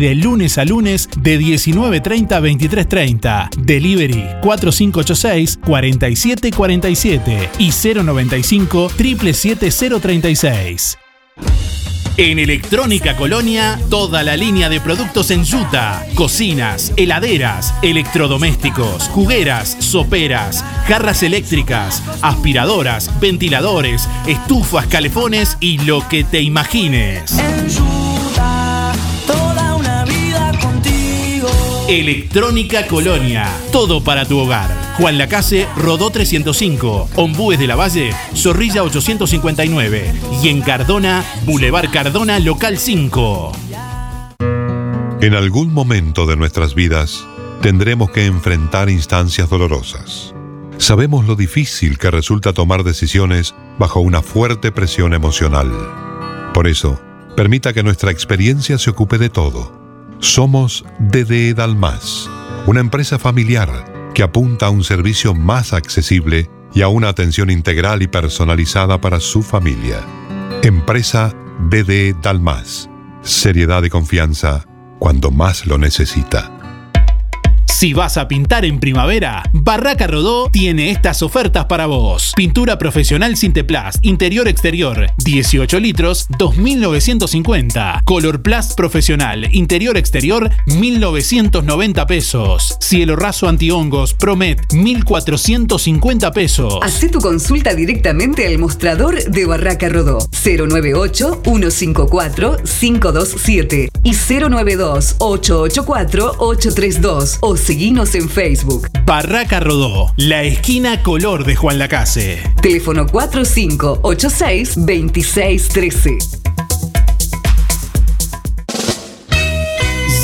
de lunes a lunes de 19.30 a 23.30. Delivery 4586-4747 y 095 77036. En Electrónica Colonia, toda la línea de productos en yuta, cocinas, heladeras, electrodomésticos, jugueras, soperas, jarras eléctricas, aspiradoras, ventiladores, estufas, calefones y lo que te imagines. Toda Electrónica Colonia, todo para tu hogar. Juan Lacase, Rodó 305, Ombúes de la Valle, Zorrilla 859 y en Cardona, Boulevard Cardona, local 5. En algún momento de nuestras vidas tendremos que enfrentar instancias dolorosas. Sabemos lo difícil que resulta tomar decisiones bajo una fuerte presión emocional. Por eso, permita que nuestra experiencia se ocupe de todo. Somos DD Dalmas, una empresa familiar que apunta a un servicio más accesible y a una atención integral y personalizada para su familia. Empresa DD Dalmas. Seriedad y confianza cuando más lo necesita. Si vas a pintar en primavera, Barraca Rodó tiene estas ofertas para vos. Pintura profesional Sinteplast, interior exterior, 18 litros, 2.950. Color Plus profesional, interior exterior, 1.990 pesos. Cielo raso antihongos, Promet, 1.450 pesos. Hacé tu consulta directamente al mostrador de Barraca Rodó 098-154-527 y 092-884-832 o seguinos en Facebook. Barraca Rodó, la esquina color de Juan Lacase. Teléfono 4586-2613.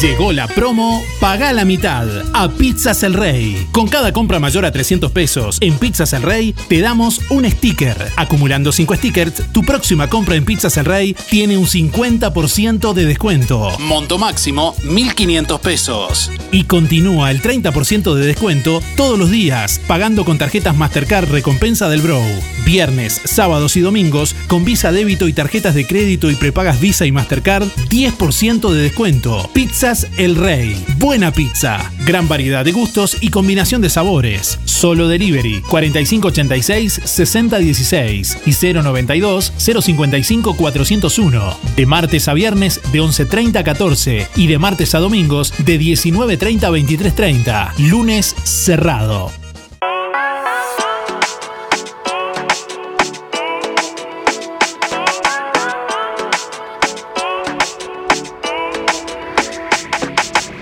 Llegó la promo Paga la mitad a Pizzas El Rey. Con cada compra mayor a 300 pesos en Pizzas El Rey, te damos un sticker. Acumulando 5 stickers, tu próxima compra en Pizzas El Rey tiene un 50% de descuento. Monto máximo 1.500 pesos. Y continúa el 30% de descuento todos los días, pagando con tarjetas Mastercard Recompensa del Bro. Viernes, sábados y domingos, con Visa Débito y tarjetas de crédito y prepagas Visa y Mastercard, 10% de descuento. El Rey. Buena pizza. Gran variedad de gustos y combinación de sabores. Solo delivery 4586-6016 y 092-055-401. De martes a viernes de 11.30 a 14 y de martes a domingos de 19.30 a 23.30. Lunes cerrado.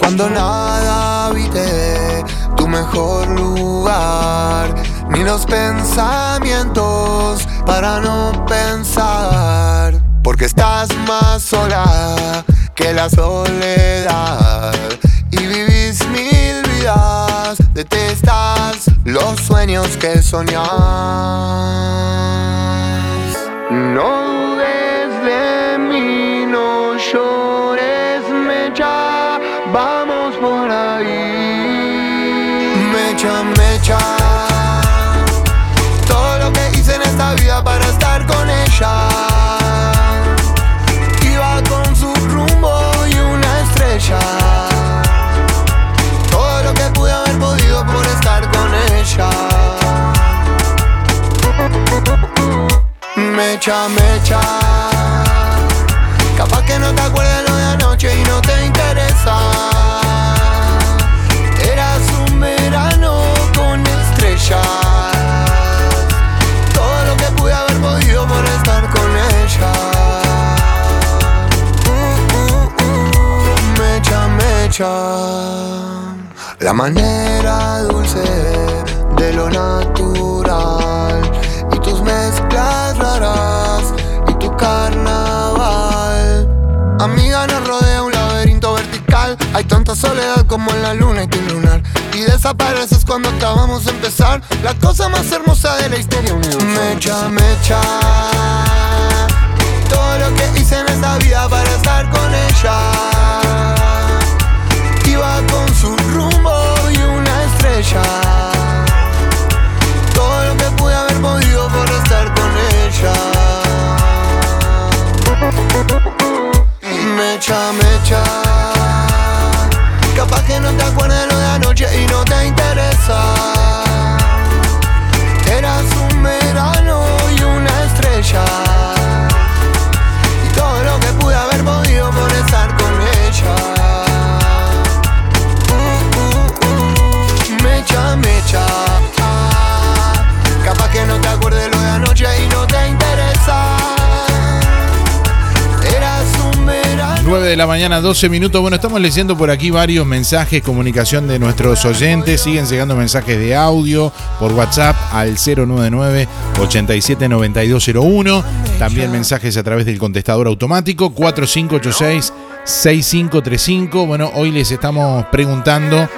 Cuando nada habite tu mejor lugar, ni los pensamientos para no pensar, porque estás más sola que la soledad y vivís mil vidas, detestas los sueños que soñás. No Mecha, mecha. Capaz que no te acuerdas lo de anoche y no te interesa. Eras un verano con estrellas. Todo lo que pude haber podido por estar con ella. Uh, uh, uh, mecha, mecha. La manera dulce de lo natural Amiga, nos rodea un laberinto vertical. Hay tanta soledad como en la luna y tu lunar. Y desapareces cuando acabamos de empezar. La cosa más hermosa de la historia universal. Mecha, mecha. Todo lo que hice en esta vida para estar con ella. Iba con su rumbo y una estrella. Y no te interesa. Eras un verano y una estrella. Y todo lo que pude haber podido por estar con ella. mecha, mecha. Capaz que no te acuerdes lo de anoche y no te interesa. 9 de la mañana, 12 minutos. Bueno, estamos leyendo por aquí varios mensajes, comunicación de nuestros oyentes. Siguen llegando mensajes de audio por WhatsApp al 099-879201. También mensajes a través del contestador automático 4586-6535. Bueno, hoy les estamos preguntando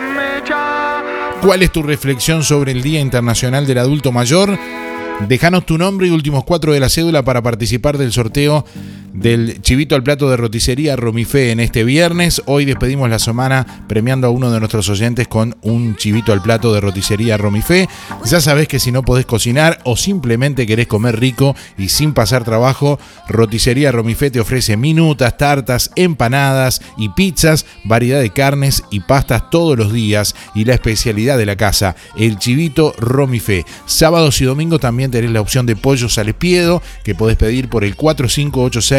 cuál es tu reflexión sobre el Día Internacional del Adulto Mayor. Déjanos tu nombre y últimos cuatro de la cédula para participar del sorteo del chivito al plato de roticería Romifé en este viernes. Hoy despedimos la semana premiando a uno de nuestros oyentes con un chivito al plato de roticería Romifé. Ya sabes que si no podés cocinar o simplemente querés comer rico y sin pasar trabajo, Roticería Romifé te ofrece minutas, tartas, empanadas y pizzas, variedad de carnes y pastas todos los días y la especialidad de la casa, el chivito Romifé. Sábados y domingos también tenés la opción de pollos al espiedo que podés pedir por el 4586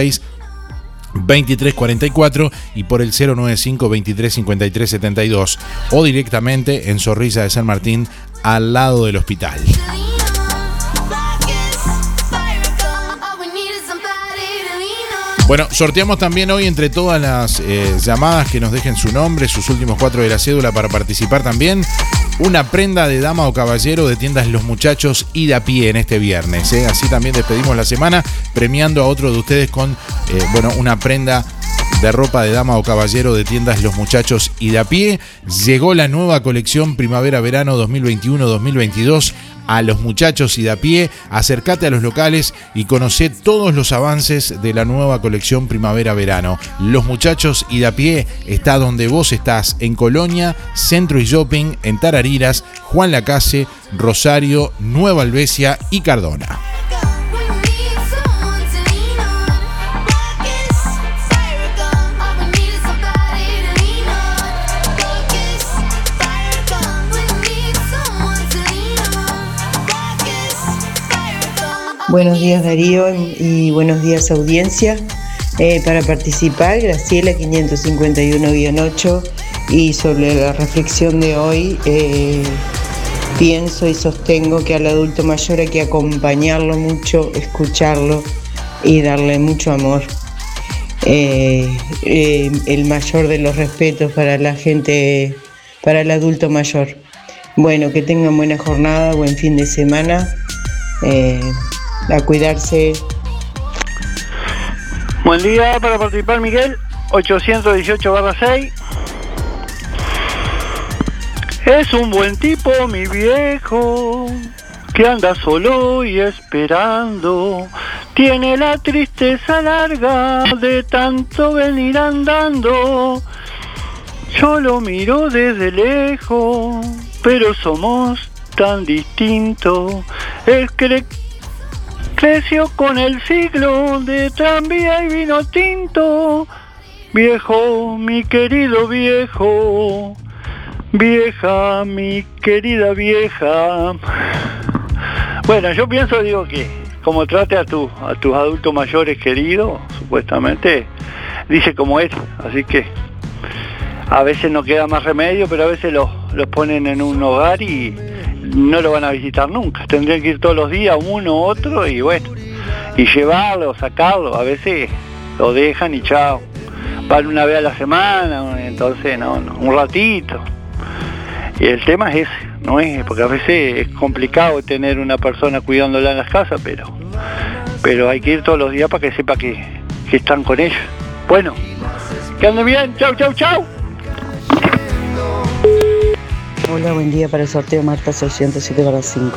2344 y por el 095 2353 72 o directamente en Zorrilla de San Martín al lado del hospital. Bueno, sorteamos también hoy entre todas las eh, llamadas que nos dejen su nombre, sus últimos cuatro de la cédula para participar también. Una prenda de dama o caballero de tiendas Los Muchachos y de a pie en este viernes. ¿eh? Así también despedimos la semana premiando a otro de ustedes con, eh, bueno, una prenda de ropa de dama o caballero de tiendas Los Muchachos y de pie. Llegó la nueva colección primavera-verano 2021-2022 a los muchachos y de pie, acércate a los locales y conoce todos los avances de la nueva colección primavera-verano. Los muchachos y de pie está donde vos estás, en Colonia, Centro y Shopping, en Tarariras, Juan Lacase, Rosario, Nueva Albesia y Cardona. Buenos días Darío y buenos días audiencia. Eh, para participar, Graciela 551-8 y sobre la reflexión de hoy, eh, pienso y sostengo que al adulto mayor hay que acompañarlo mucho, escucharlo y darle mucho amor. Eh, el mayor de los respetos para la gente, para el adulto mayor. Bueno, que tengan buena jornada, buen fin de semana a cuidarse. Buen día para participar, Miguel. 818 6. Es un buen tipo, mi viejo, que anda solo y esperando. Tiene la tristeza larga de tanto venir andando. Yo lo miro desde lejos, pero somos tan distintos. Él cree Con el siglo de tranvía y vino tinto. Viejo, mi querido viejo. Vieja, mi querida vieja. Bueno, yo pienso, digo que como trate a, tu, a tus adultos mayores queridos, supuestamente, dice como es. Así que a veces no queda más remedio, pero a veces los, los ponen en un hogar y no lo van a visitar nunca. Tendrían que ir todos los días, uno, otro, y bueno, y llevarlo, sacarlo. A veces lo dejan y chao. Van una vez a la semana, entonces no, un ratito. Y el tema es ese, no es, porque a veces es complicado tener una persona cuidándola en las casas, pero, pero hay que ir todos los días para que sepa que, que están con ellos. Bueno, que anden bien, chau, chau, chau. Hola, buen día para el sorteo Marta 607 para 5.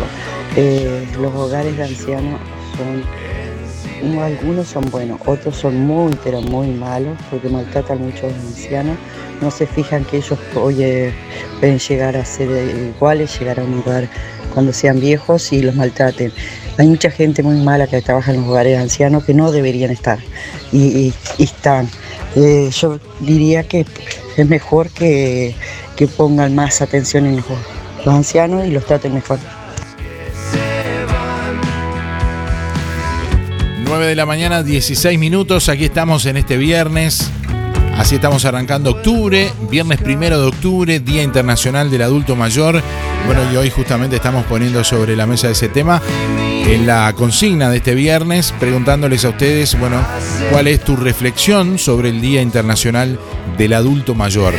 Eh, los hogares de ancianos son, algunos son buenos, otros son muy, pero muy malos porque maltratan mucho a los ancianos. No se fijan que ellos oye, pueden llegar a ser iguales, llegar a un lugar cuando sean viejos y los maltraten. Hay mucha gente muy mala que trabaja en los hogares de ancianos que no deberían estar y, están. Eh, yo diría que es mejor que que pongan más atención en los, ancianos y los traten mejor. 9 de la mañana, 16 minutos. Aquí estamos en este viernes. Así estamos arrancando octubre, viernes primero de octubre, Día Internacional del Adulto Mayor. Bueno, y hoy justamente estamos poniendo sobre la mesa ese tema en la consigna de este viernes, preguntándoles a ustedes, bueno, cuál es tu reflexión sobre el Día Internacional del Adulto Mayor.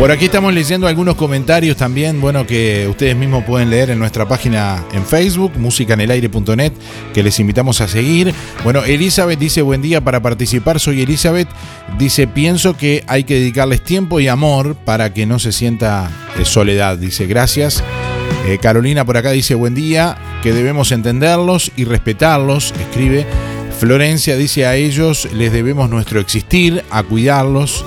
Por aquí estamos leyendo algunos comentarios también, bueno, que ustedes mismos pueden leer en nuestra página en Facebook, musicanelaire.net, que les invitamos a seguir. Bueno, Elizabeth dice, buen día para participar, soy Elizabeth. Dice, pienso que hay que dedicarles tiempo y amor para que no se sienta eh, soledad. Dice, gracias. Eh, Carolina por acá dice, buen día, que debemos entenderlos y respetarlos, escribe. Florencia dice, a ellos les debemos nuestro existir, a cuidarlos.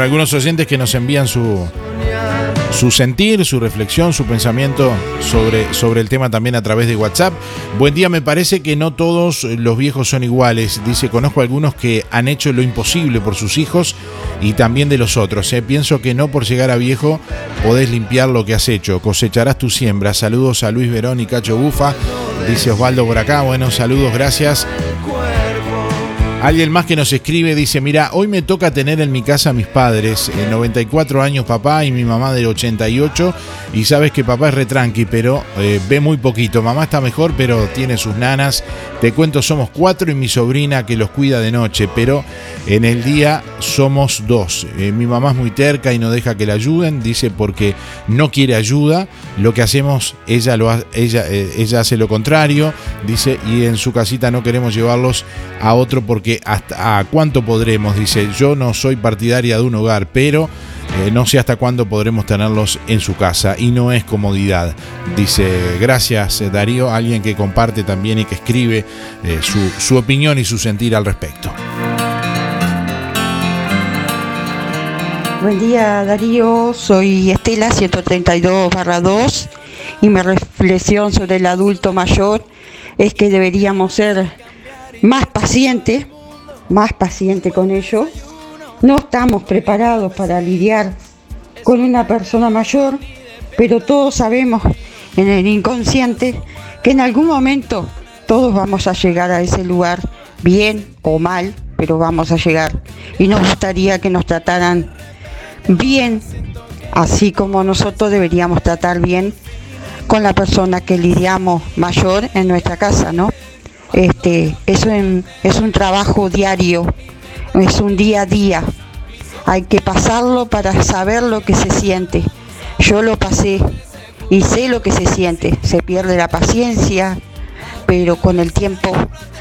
Algunos oyentes que nos envían su, su sentir, su reflexión, su pensamiento sobre, sobre el tema también a través de WhatsApp. Buen día, me parece que no todos los viejos son iguales. Dice, conozco algunos que han hecho lo imposible por sus hijos y también de los otros. ¿eh? Pienso que no por llegar a viejo podés limpiar lo que has hecho. Cosecharás tu siembra. Saludos a Luis Verón y Cacho Bufa. Dice Osvaldo por acá. Bueno, saludos, gracias. Alguien más que nos escribe dice, mira, hoy me toca tener en mi casa a mis padres, eh, 94 años papá y mi mamá del 88, y sabes que papá es retranqui, pero eh, ve muy poquito. Mamá está mejor, pero tiene sus nanas. Te cuento, somos cuatro y mi sobrina que los cuida de noche, pero en el día somos dos. Eh, mi mamá es muy terca y no deja que la ayuden, dice porque no quiere ayuda. Lo que hacemos, ella, lo, ella, eh, ella hace lo contrario, dice, y en su casita no queremos llevarlos a otro porque hasta cuánto podremos, dice, yo no soy partidaria de un hogar, pero eh, no sé hasta cuándo podremos tenerlos en su casa y no es comodidad. Dice, gracias eh, Darío, alguien que comparte también y que escribe eh, su, su opinión y su sentir al respecto. Buen día Darío, soy Estela 132 2 y mi reflexión sobre el adulto mayor es que deberíamos ser más pacientes, más pacientes con ellos. No estamos preparados para lidiar con una persona mayor, pero todos sabemos en el inconsciente que en algún momento todos vamos a llegar a ese lugar, bien o mal, pero vamos a llegar. Y nos gustaría que nos trataran bien, así como nosotros deberíamos tratar bien con la persona que lidiamos mayor en nuestra casa, ¿no? Este, es un, es un trabajo diario, es un día a día. Hay que pasarlo para saber lo que se siente. Yo lo pasé y sé lo que se siente. Se pierde la paciencia, pero con el tiempo,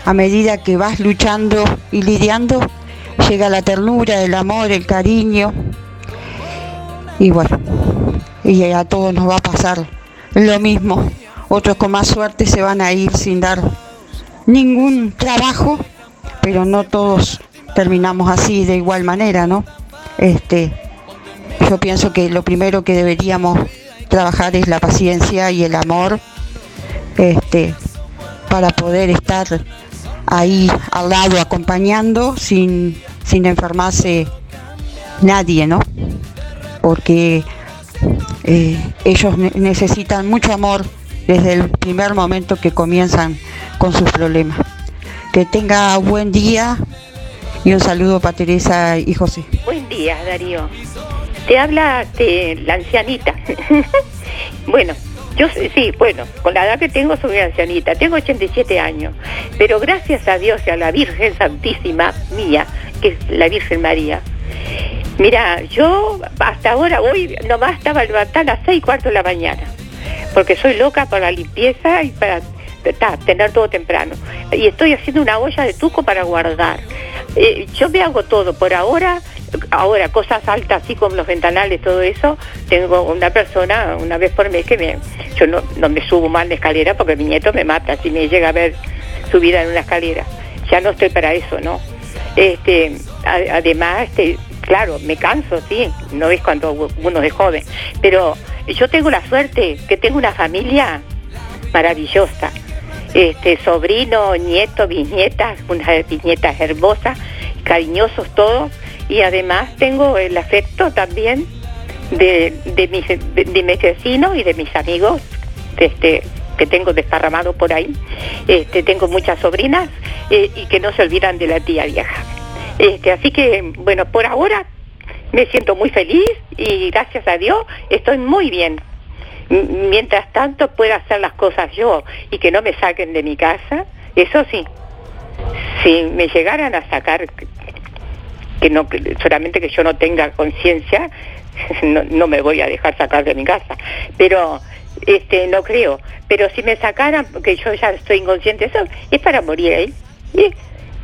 a medida que vas luchando y lidiando, llega la ternura, el amor, el cariño. Y bueno, y a todos nos va a pasar lo mismo. Otros con más suerte se van a ir sin dar ningún trabajo, pero no todos terminamos así de igual manera, ¿no? Este, yo pienso que lo primero que deberíamos trabajar es la paciencia y el amor, este, para poder estar ahí al lado acompañando sin, sin enfermarse nadie, ¿no? Porque eh, ellos ne- necesitan mucho amor desde el primer momento que comienzan con sus problemas. Que tenga buen día y un saludo para Teresa y José. Buen día, Darío. Te habla este, la ancianita. bueno, yo sí, bueno, con la edad que tengo soy ancianita, tengo 87 años, pero gracias a Dios y a la Virgen Santísima mía, que es la Virgen María. Mira, yo hasta ahora, hoy nomás estaba levantada a las seis y cuarto de la mañana, porque soy loca por la limpieza y para tener todo temprano. Y estoy haciendo una olla de tuco para guardar. Eh, yo me hago todo por ahora, ahora cosas altas así como los ventanales, todo eso, tengo una persona una vez por mes que me, yo no, me subo mal la escalera porque mi nieto me mata si me llega a ver subida en una escalera. Ya no estoy para eso, ¿no? Este, además, este, claro, me canso, sí, no es cuando uno es joven, pero yo tengo la suerte que tengo una familia maravillosa. Este, sobrino, nieto, bisnietas, unas bisnietas hermosas, cariñosos todos, y además tengo el afecto también de, de mis, vecinos y de mis amigos este, que tengo desparramado por ahí. Este, tengo muchas sobrinas eh, y que no se olvidan de la tía vieja. Este, así que, bueno, por ahora me siento muy feliz y gracias a Dios estoy muy bien. Mientras tanto pueda hacer las cosas yo y que no me saquen de mi casa, eso sí. Si me llegaran a sacar, que no solamente que yo no tenga conciencia, no, me voy a dejar sacar de mi casa. Pero este no creo. Pero si me sacaran, porque yo ya estoy inconsciente, eso es para morir ahí. Y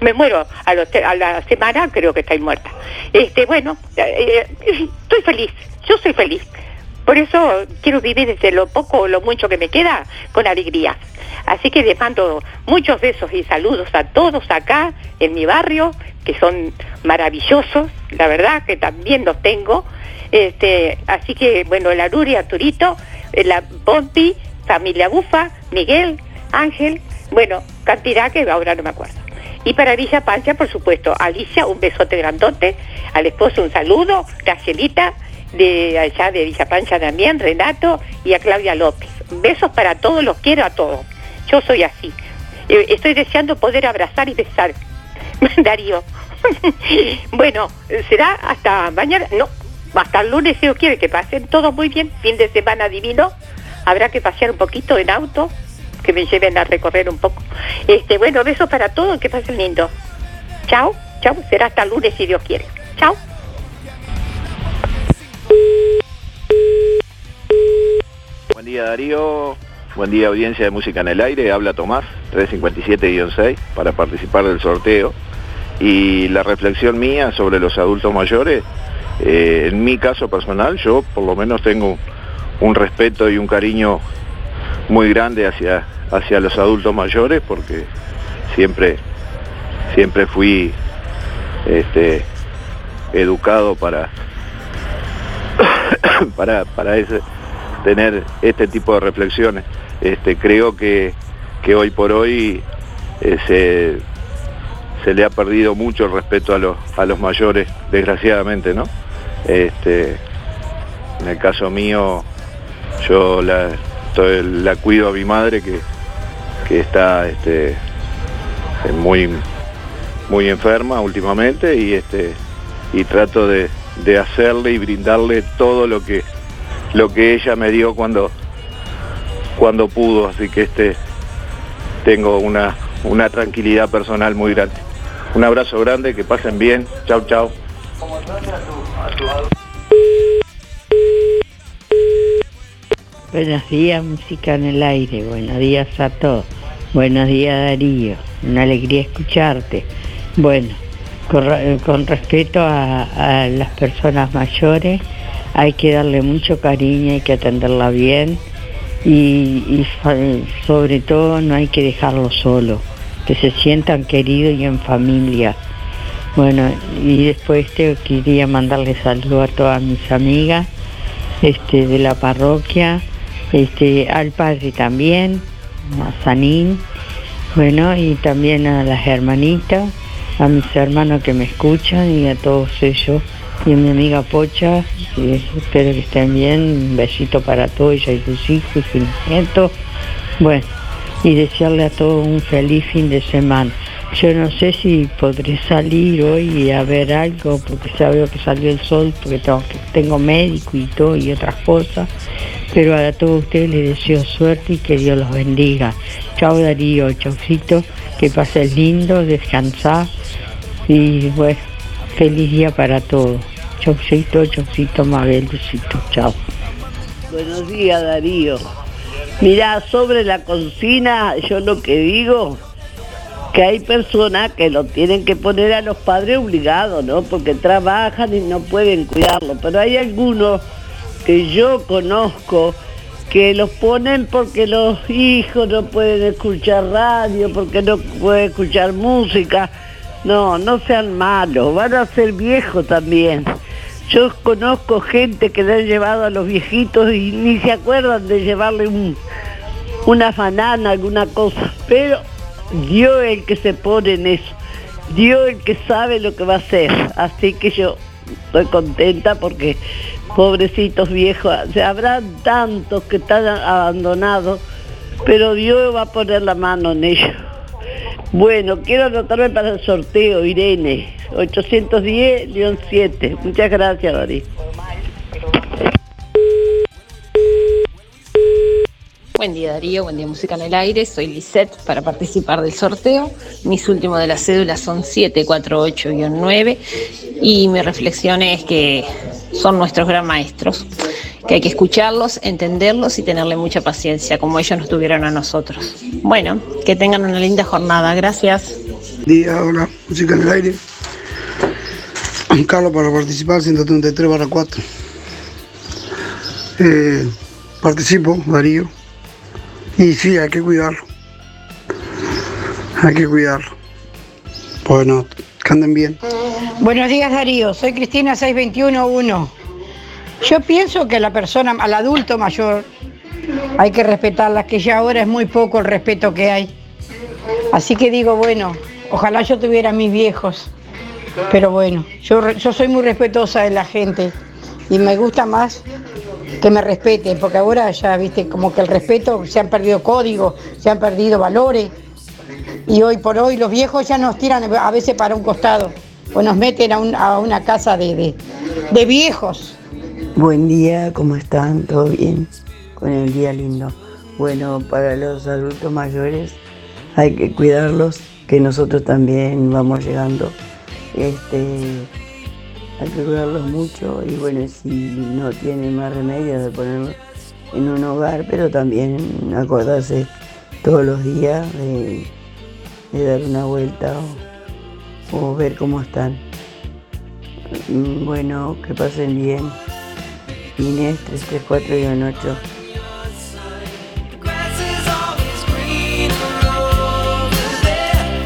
me muero a, los a la semana, creo que estoy muerta. Este, bueno, eh, eh, estoy feliz, yo soy feliz. Por eso quiero vivir desde lo poco o lo mucho que me queda con alegría. Así que les mando muchos besos y saludos a todos acá en mi barrio, que son maravillosos, la verdad que también los tengo. Este, así que, bueno, la Luri, Arturito, eh, la Pompi, familia Bufa, Miguel, Ángel, bueno, cantidad que ahora no me acuerdo. Y para Villa Pancha, por supuesto, Alicia, un besote grandote, al esposo un saludo, Gracielita, de allá de Villa Pancha también, Renato, y a Claudia López. Besos para todos, los quiero a todos. Yo soy así. Eh, Estoy deseando poder abrazar y besar, Darío. bueno, será hasta mañana, no, hasta el lunes si Dios quiere que pasen todo muy bien, fin de semana divino. Habrá que pasear un poquito en auto, que me lleven a recorrer un poco. Este, bueno, besos para todos, que pasen lindo. Chao, chao, será hasta el lunes si Dios quiere. Chao. Buen día Darío, buen día audiencia de Música en el Aire, habla Tomás, 357-6, para participar del sorteo. Y la reflexión mía sobre los adultos mayores, eh, en mi caso personal, yo por lo menos tengo un respeto y un cariño muy grande hacia, hacia los adultos mayores porque siempre, siempre fui este, educado para, para, para ese, tener este tipo de reflexiones. Este, creo que, que hoy por hoy eh, se, se le ha perdido mucho el respeto a los, a los mayores, desgraciadamente, ¿no? Este, en el caso mío, yo la, la cuido a mi madre que, que está este, muy, muy enferma últimamente y, este, y trato de, de hacerle y brindarle todo lo que, lo que ella me dio cuando, cuando pudo, así que este, tengo una, una tranquilidad personal muy grande. Un abrazo grande, que pasen bien, chau chau. Buenos días, música en el aire. Buenos días a todos. Buenos días, Darío. Una alegría escucharte. Bueno, con, re- con respeto a las personas mayores, hay que darle mucho cariño, hay que atenderla bien y, sobre todo no hay que dejarlo solo, que se sientan queridos y en familia. Bueno, y después te quería mandarle saludos a todas mis amigas este, de la parroquia, este, al padre también, a Sanín, bueno, y también a las hermanitas, a mis hermanos que me escuchan y a todos ellos, y a mi amiga Pocha, espero que estén bien, un besito para todos ella y sus hijos y sus nietos, bueno, y desearle a todos un feliz fin de semana. Yo no sé si podré salir hoy a ver algo, porque ya veo que salió el sol, porque tengo, médico y todo y otras cosas, pero a todos ustedes les deseo suerte y que Dios los bendiga. Chao Darío, chaucito, que pases lindo, descansar y bueno, feliz día para todos. Chaucito, chaucito, Mabel, besito, chao. Buenos días, Darío. Mirá, sobre la cocina, yo lo que digo, que hay personas que lo tienen que poner a los padres obligados, ¿no? Porque trabajan y no pueden cuidarlo. Pero hay algunos que yo conozco que los ponen porque los hijos no pueden escuchar radio, porque no pueden escuchar música. No, no sean malos, van a ser viejos también. Yo conozco gente que le han llevado a los viejitos y ni se acuerdan de llevarle un, una banana, alguna cosa. Pero Dios es el que se pone en eso. Dios es el que sabe lo que va a hacer. Así que yo estoy contenta porque pobrecitos viejos, se habrán tantos que están abandonados, pero Dios va a poner la mano en ellos. Bueno, quiero anotarme para el sorteo, Irene, 810-7. Muchas gracias, Doris. Buen día Darío, buen día Música en el Aire, soy Lisette para participar del sorteo. Mis últimos de las cédulas son 748-9 y mi reflexión es que son nuestros gran maestros, que hay que escucharlos, entenderlos y tenerle mucha paciencia como ellos nos tuvieron a nosotros. Bueno, que tengan una linda jornada, gracias. Día, hola, música en el aire. Carlos para participar, 133 barra 4. Eh, participo, Darío. Y sí, hay que cuidarlo. Hay que cuidarlo. Bueno, que anden bien. Buenos días Darío, soy Cristina 6211. Yo pienso que la persona, al adulto mayor, hay que respetarla, que ya ahora es muy poco el respeto que hay. Así que digo, bueno, ojalá yo tuviera mis viejos. Pero bueno, yo, yo soy muy respetuosa de la gente y me gusta más que me respeten, porque ahora ya viste como que el respeto, se han perdido códigos, se han perdido valores. Y hoy por hoy los viejos ya nos tiran a veces para un costado o nos meten a, un- a una casa de, de- de viejos. Buen día, ¿cómo están? ¿Todo bien? Con el día lindo. Bueno, para los adultos mayores hay que cuidarlos, que nosotros también vamos llegando. Este, hay que cuidarlos mucho y bueno, si no tienen más remedio de ponerlos en un hogar, pero también acordarse todos los días de, dar una vuelta o, o ver cómo están. Mm, Bueno, que pasen bien. Inés 334-8.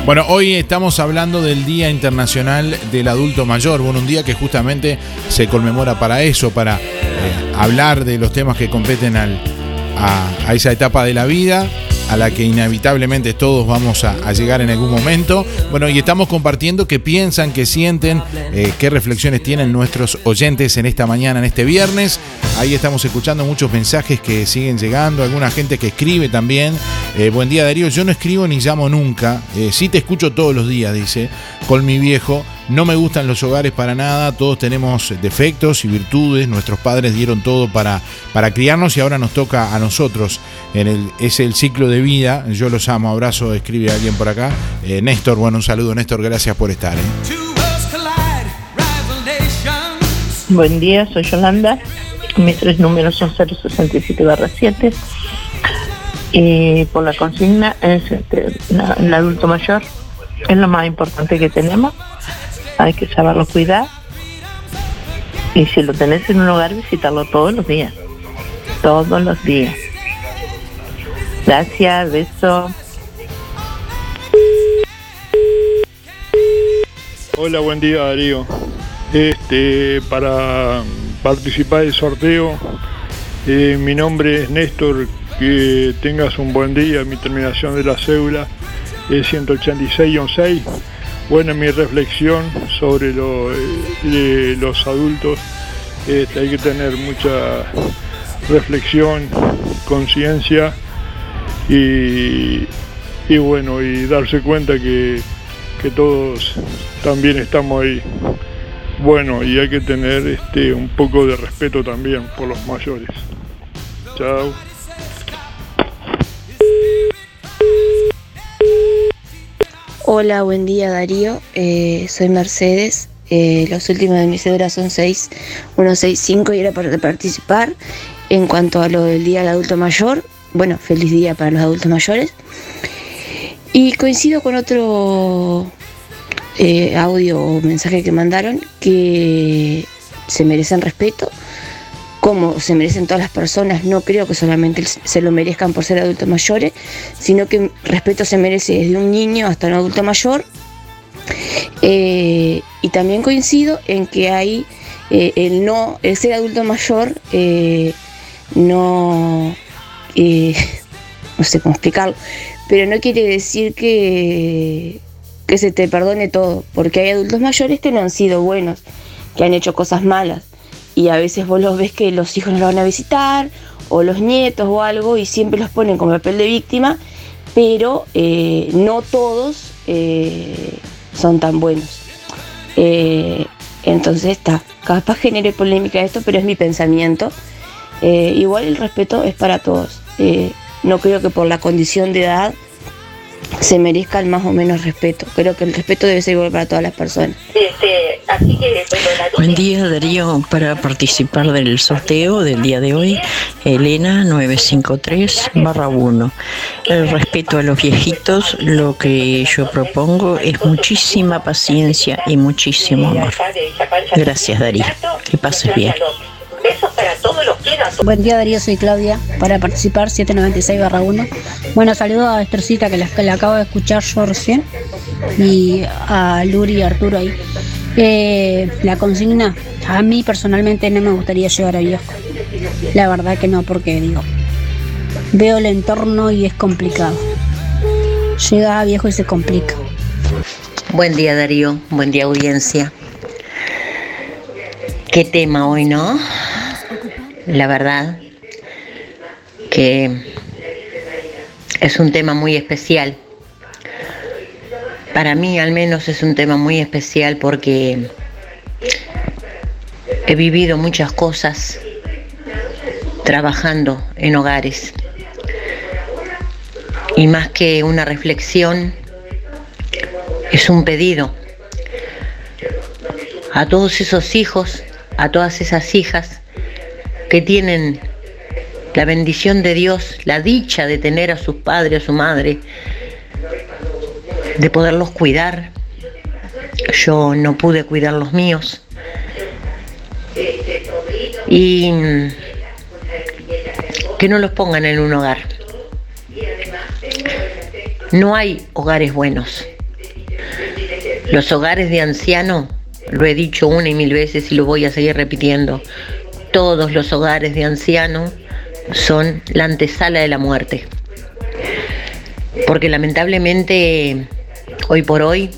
Bueno, hoy estamos hablando del Día Internacional del Adulto Mayor, bueno, un día que justamente se conmemora para eso, para eh, hablar de los temas que competen al- a, a esa etapa de la vida, a la que inevitablemente todos vamos a, llegar en algún momento. Bueno, y estamos compartiendo qué piensan, qué sienten, eh, qué reflexiones tienen nuestros oyentes en esta mañana, en este viernes. Ahí estamos escuchando muchos mensajes que siguen llegando, alguna gente que escribe también. Eh, buen día Darío, yo no escribo ni llamo nunca, eh, sí te escucho todos los días, dice, con mi viejo. No me gustan los hogares para nada, todos tenemos defectos y virtudes, nuestros padres dieron todo para, para criarnos y ahora nos toca a nosotros. En el, es el ciclo de vida, yo los amo, abrazo, escribe alguien por acá. Eh, Néstor, bueno, un saludo Néstor, gracias por estar. ¿eh? Buen día, soy Yolanda. Mis tres números son 067-7. Y por la consigna es este, el adulto mayor. Es lo más importante que tenemos. Hay que saberlo cuidar. Y si lo tenés en un hogar, visitarlo todos los días. Todos los días. Gracias, beso. Hola, buen día Darío. Este, para participar del sorteo, eh, mi nombre es Néstor, que tengas un buen día, mi terminación de la cédula es 186-6. Bueno, mi reflexión sobre eh, los adultos, este, hay que tener mucha reflexión, conciencia y, y bueno, y darse cuenta que, que todos también estamos ahí. Bueno, y hay que tener este un poco de respeto también por los mayores. Chao. Hola, buen día Darío, Eh, soy Mercedes. Eh, los últimos de mis cédulas son 6, 165 y era para participar. En cuanto a lo del Día del Adulto Mayor, bueno, feliz día para los adultos mayores. Y coincido con otro eh, audio o mensaje que mandaron que se merecen respeto, como se merecen todas las personas. No creo que solamente se lo merezcan por ser adultos mayores, sino que respeto se merece desde un niño hasta un adulto mayor. Eh, y también coincido en que hay eh, el no, el ser adulto mayor eh, no, no sé cómo explicarlo, pero no quiere decir que, que se te perdone todo, porque hay adultos mayores que no han sido buenos, que han hecho cosas malas, y a veces vos los ves que los hijos no los van a visitar, o los nietos o algo, y siempre los ponen con papel de víctima, pero eh, no todos eh, son tan buenos. Eh, entonces está, capaz genere polémica esto, pero es mi pensamiento. Igual el respeto es para todos. No creo que por la condición de edad se merezca el más o menos respeto. Creo que el respeto debe ser igual para todas las personas. así que, Buen día Darío, para participar del sorteo del día de hoy, Elena 953 1. El respeto a los viejitos, lo que yo propongo es muchísima paciencia y muchísimo amor. Gracias Darío, que pases bien. Todos los que eran. Buen día Darío, soy Claudia, para participar 796-1. Bueno, saludo a Estercita que la, que la acabo de escuchar yo recién y a Luri y Arturo ahí. Eh, la consigna, a mí personalmente no me gustaría llegar a viejo. La verdad que no, porque digo, veo el entorno y es complicado. Llega a viejo y se complica. Buen día Darío, buen día audiencia. Qué tema hoy, ¿no? La verdad que es un tema muy especial para mí al menos es un tema muy especial porque he vivido muchas cosas trabajando en hogares. Y más que una reflexión, es un pedido a todos esos hijos, a todas esas hijas que tienen la bendición de Dios, la dicha de tener a sus padres, a su madre, de poderlos cuidar. Yo no pude cuidar los míos. Y que no los pongan en un hogar. No hay hogares buenos. Los hogares de ancianos, lo he dicho una y mil veces y lo voy a seguir repitiendo, todos los hogares de ancianos son la antesala de la muerte. Porque lamentablemente, hoy por hoy,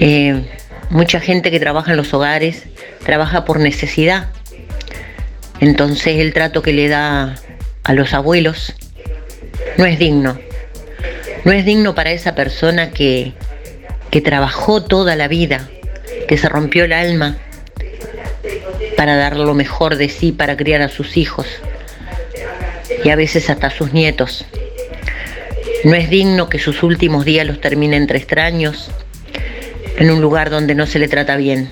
eh, mucha gente que trabaja en los hogares trabaja por necesidad. Entonces el trato que le da a los abuelos no es digno. No es digno para esa persona que, que trabajó toda la vida, que se rompió el alma para dar lo mejor de sí, para criar a sus hijos y a veces hasta a sus nietos. No es digno que sus últimos días los termine entre extraños, en un lugar donde no se le trata bien.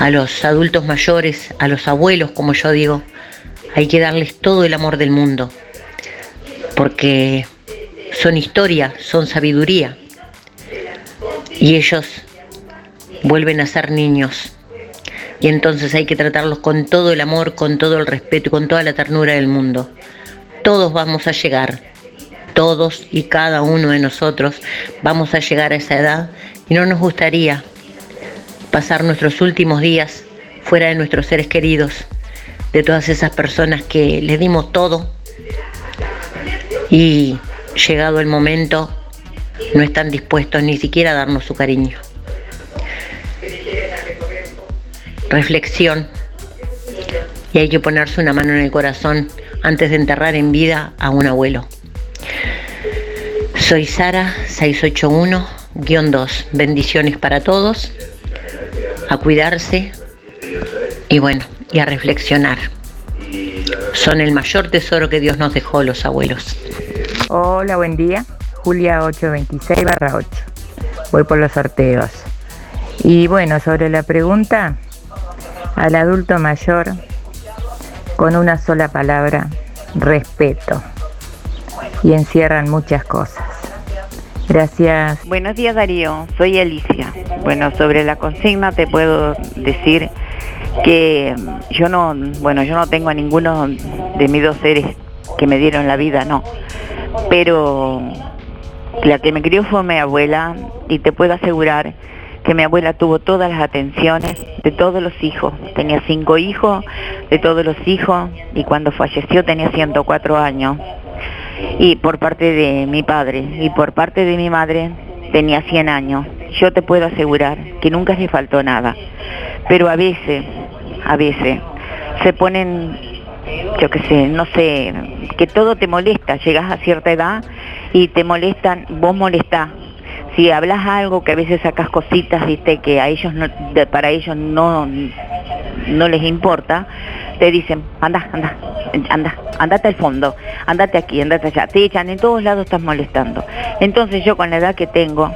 A los adultos mayores, a los abuelos, como yo digo, hay que darles todo el amor del mundo, porque son historia, son sabiduría, y ellos vuelven a ser niños. Y entonces hay que tratarlos con todo el amor, con todo el respeto y con toda la ternura del mundo. Todos vamos a llegar, todos y cada uno de nosotros vamos a llegar a esa edad y no nos gustaría pasar nuestros últimos días fuera de nuestros seres queridos, de todas esas personas que les dimos todo y llegado el momento no están dispuestos ni siquiera a darnos su cariño. Reflexión. Y hay que ponerse una mano en el corazón antes de enterrar en vida a un abuelo. Soy Sara 681-2. Bendiciones para todos. A cuidarse y bueno, y a reflexionar. Son el mayor tesoro que Dios nos dejó los abuelos. Hola, buen día. Julia 826 barra 8. Voy por los sorteos. Y bueno, sobre la pregunta, al adulto mayor, con una sola palabra, respeto. Y encierran muchas cosas. Gracias. Buenos días Darío, soy Alicia. Bueno, sobre la consigna te puedo decir que yo no, bueno, yo no tengo a ninguno de mis dos seres que me dieron la vida, no. Pero la que me crió fue mi abuela y te puedo asegurar que mi abuela tuvo todas las atenciones de todos los hijos. Tenía cinco hijos, de todos los hijos, y cuando falleció tenía 104 años. Y por parte de mi padre y por parte de mi madre tenía 100 años. Yo te puedo asegurar que nunca le faltó nada. Pero a veces, a veces, se ponen, yo qué sé, no sé, que todo te molesta. Llegas a cierta edad y te molestan, vos molestás. Si hablas algo que a veces sacas cositas, viste, que a ellos no, para ellos no, no les importa, te dicen, anda, anda, anda, andate al fondo, andate aquí, andate allá, te echan, en todos lados estás molestando. Entonces yo con la edad que tengo,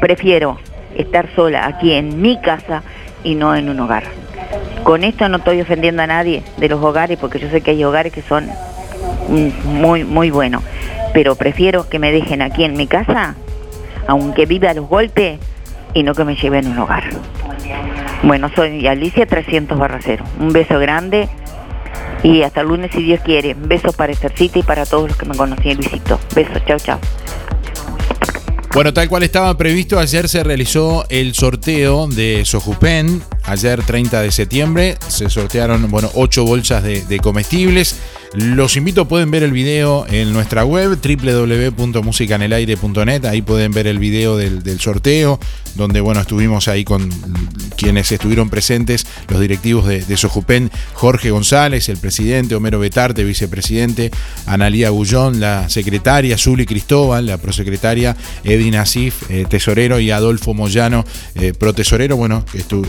prefiero estar sola aquí en mi casa y no en un hogar. Con esto no estoy ofendiendo a nadie de los hogares, porque yo sé que hay hogares que son muy, muy buenos, pero prefiero que me dejen aquí en mi casa, aunque viva los golpes, y no que me lleven a un hogar. Bueno, soy Alicia 300 Barracero. Un beso grande y hasta el lunes si Dios quiere. Besos para Estercita y para todos los que me conocían, Luisito. Besos, chao, chao. Bueno, tal cual estaba previsto, ayer se realizó el sorteo de Sojupen ayer 30 de septiembre. Se sortearon, bueno, 8 bolsas de, comestibles. Los invito, pueden ver el video en nuestra web www.musicanelaire.net. Ahí pueden ver el video del, sorteo, donde bueno, estuvimos ahí con quienes estuvieron presentes, los directivos de, de Sojupen, Jorge González, el presidente, Homero Betarte, vicepresidente, Analía Gullón, la secretaria, Zuli Cristóbal, la prosecretaria, Edina Asif, eh, tesorero, y Adolfo Moyano, eh, protesorero, bueno, estu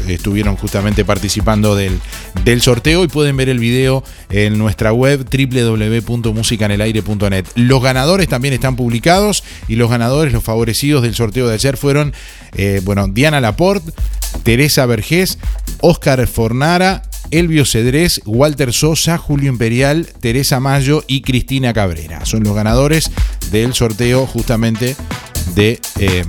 justamente participando del, del sorteo y pueden ver el video en nuestra web www.musicanelaire.net. Los ganadores también están publicados y los ganadores, los favorecidos del sorteo de ayer fueron, eh, bueno, Diana Laporte, Teresa Vergés, Óscar Fornara, Elvio Cedrés, Walter Sosa, Julio Imperial, Teresa Mayo y Cristina Cabrera. Son los ganadores del sorteo justamente de... Eh,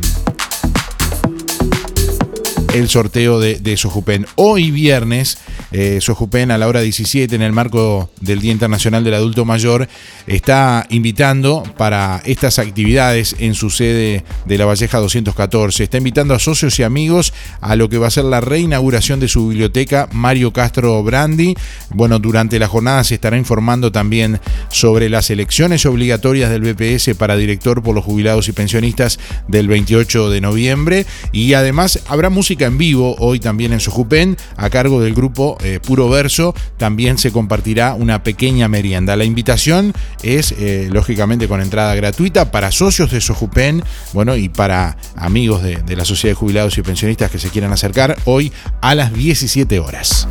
el sorteo de, de Sojupen. Hoy viernes, eh, Sojupen a la hora 17, en el marco del Día Internacional del Adulto Mayor, está invitando para estas actividades en su sede de la Valleja 214. Está invitando a socios y amigos a lo que va a ser la reinauguración de su biblioteca Mario Castro Brandi. Bueno, durante la jornada se estará informando también sobre las elecciones obligatorias del BPS para director por los jubilados y pensionistas del 28 de noviembre. Y además habrá música en vivo hoy también en Sojupen a cargo del grupo eh, Puro Verso. También se compartirá una pequeña merienda. La invitación es eh, lógicamente con entrada gratuita para socios de Sojupen, bueno, y para amigos de, de la Sociedad de Jubilados y Pensionistas que se quieran acercar hoy a las 17 horas.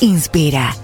Inspira.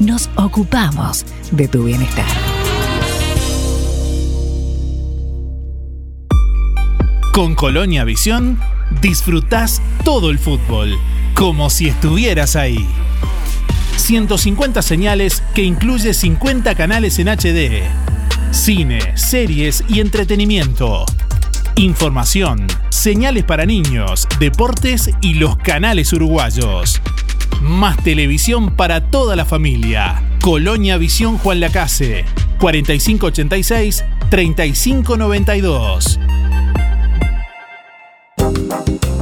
nos ocupamos de tu bienestar. Con Colonia Visión disfrutás todo el fútbol, como si estuvieras ahí. 150 señales que incluye 50 canales en HD. Cine, series y entretenimiento. Información, señales para niños, deportes y los canales uruguayos. Más televisión para toda la familia. Colonia Visión Juan Lacase. 4586-3592.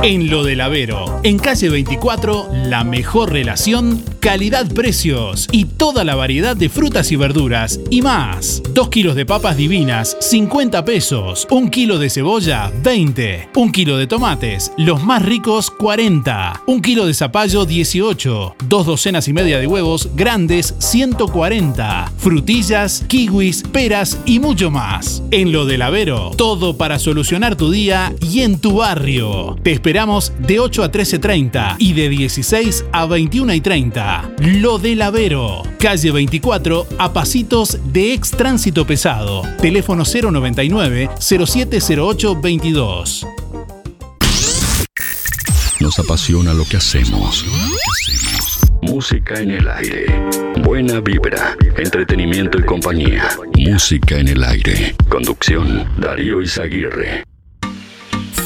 En lo del Avero, en calle 24, la mejor relación, calidad-precios y toda la variedad de frutas y verduras y más. 2 kilos de papas divinas, 50 pesos. 1 kilo de cebolla, 20. 1 kilo de tomates, los más ricos, 40. 1 kilo de zapallo, 18. Dos docenas y media de huevos grandes, 140. Frutillas, kiwis, peras y mucho más. En lo del Avero, todo para solucionar tu día y en tu barrio. Te esperamos de 8 a 13.30 y de 16 a 21 y 30. Lo del Avero, calle 24, a pasitos de ex tránsito pesado. Teléfono 099 0708 22. Nos apasiona lo que hacemos. Música en el aire. Buena vibra, entretenimiento y compañía. Música en el aire. Conducción, Darío Izaguirre.